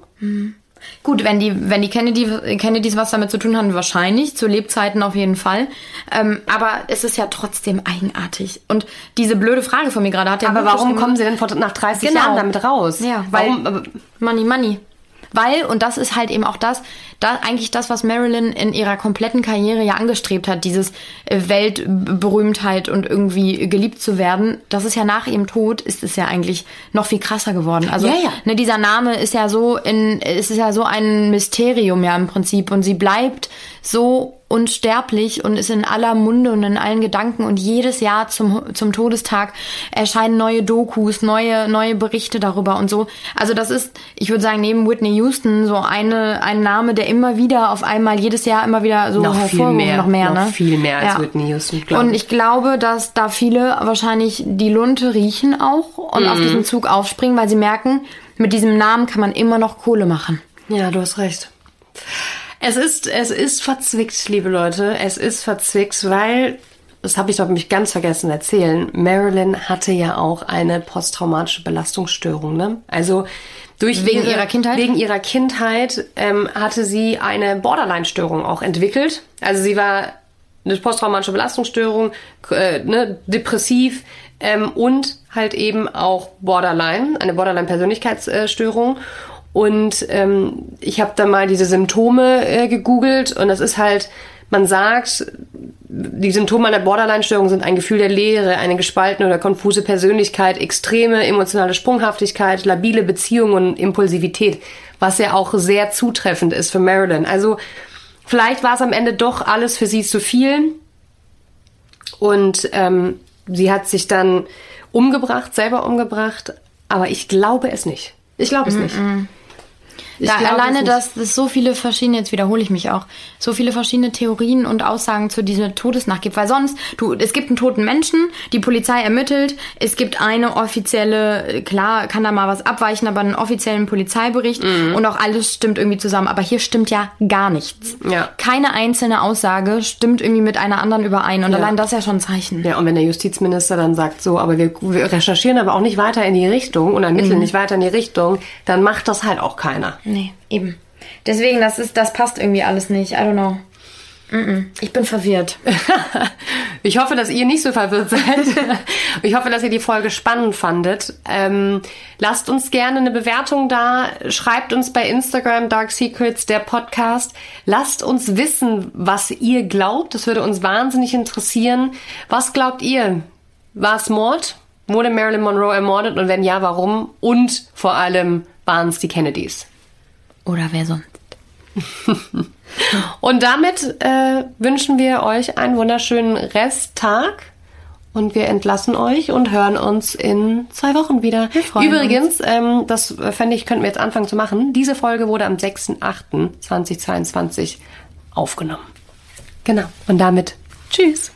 Gut, wenn die, wenn die Kennedy, Kennedys was damit zu tun hatten, wahrscheinlich, zu Lebzeiten auf jeden Fall. Ähm, aber es ist ja trotzdem eigenartig. Und diese blöde Frage von mir gerade hat ja Aber warum kommen sie denn vor, nach 30 Genau. Jahren damit raus? Ja, weil warum? aber- Money, Money. Weil, und das ist halt eben auch das, da eigentlich das, was Marilyn in ihrer kompletten Karriere ja angestrebt hat, dieses äh, Weltberühmtheit und irgendwie geliebt zu werden, das ist ja nach ihrem Tod, ist es ja eigentlich noch viel krasser geworden. Also, Ja, ja. Ne, dieser Name ist ja so in, es ist ja so ein Mysterium ja im Prinzip und sie bleibt so unsterblich und ist in aller Munde und in allen Gedanken und jedes Jahr zum, zum Todestag erscheinen neue Dokus, neue, neue Berichte darüber und so. Also das ist, ich würde sagen, neben Whitney Houston so eine, ein Name, der immer wieder auf einmal jedes Jahr immer wieder so Noch viel hervorgehoben- mehr, noch mehr, noch ne? viel mehr als Whitney Houston, glaub Und ich. ich glaube, dass da viele wahrscheinlich die Lunte riechen auch und Mhm. auf diesen Zug aufspringen, weil sie merken, mit diesem Namen kann man immer noch Kohle machen. Ja, du hast recht. Es ist, es ist verzwickt, liebe Leute. Es ist verzwickt, weil, das habe ich doch mich ganz vergessen erzählen, Marilyn hatte ja auch eine posttraumatische Belastungsstörung. Ne? Also durch Wegen ihre, ihrer Kindheit? Wegen ihrer Kindheit ähm, hatte sie eine Borderline-Störung auch entwickelt. Also sie war eine posttraumatische Belastungsstörung, äh, ne, depressiv, ähm, und halt eben auch Borderline, eine Borderline-Persönlichkeitsstörung. Und ähm, ich habe da mal diese Symptome äh, gegoogelt und das ist halt, man sagt, die Symptome einer Borderline-Störung sind ein Gefühl der Leere, eine gespaltene oder konfuse Persönlichkeit, extreme emotionale Sprunghaftigkeit, labile Beziehungen und Impulsivität, was ja auch sehr zutreffend ist für Marilyn. Also vielleicht war es am Ende doch alles für sie zu viel und ähm, sie hat sich dann umgebracht, selber umgebracht, aber ich glaube es nicht. Ich glaube es mm -mm. nicht. Ich ja, alleine, dass es so viele verschiedene, jetzt wiederhole ich mich auch, so viele verschiedene Theorien und Aussagen zu dieser Todesnacht gibt. Weil sonst, du, es gibt einen toten Menschen, die Polizei ermittelt, es gibt eine offizielle, klar, kann da mal was abweichen, aber einen offiziellen Polizeibericht mhm. und auch alles stimmt irgendwie zusammen. Aber hier stimmt ja gar nichts. Ja. Keine einzelne Aussage stimmt irgendwie mit einer anderen überein. Und ja. allein das ist ja schon ein Zeichen. Ja, und wenn der Justizminister dann sagt so, aber wir, wir recherchieren aber auch nicht weiter in die Richtung und ermitteln mhm. nicht weiter in die Richtung, dann macht das halt auch keiner. Nee, eben. Deswegen, das ist, das passt irgendwie alles nicht. I don't know. Ich bin verwirrt. *laughs* ich hoffe, dass ihr nicht so verwirrt seid. *laughs* Ich hoffe, dass ihr die Folge spannend fandet. Ähm, lasst uns gerne eine Bewertung da. Schreibt uns bei Instagram Dark Secrets, der Podcast. Lasst uns wissen, was ihr glaubt. Das würde uns wahnsinnig interessieren. Was glaubt ihr? War es Mord? Wurde Marilyn Monroe ermordet? Und wenn ja, warum? Und vor allem waren es die Kennedys? Oder wer sonst? *laughs* und damit äh, wünschen wir euch einen wunderschönen Resttag. Und wir entlassen euch und hören uns in zwei Wochen wieder. Übrigens, ähm, das fände ich, könnten wir jetzt anfangen zu machen. Diese Folge wurde am 6.8.2022 aufgenommen. Genau. Und damit tschüss.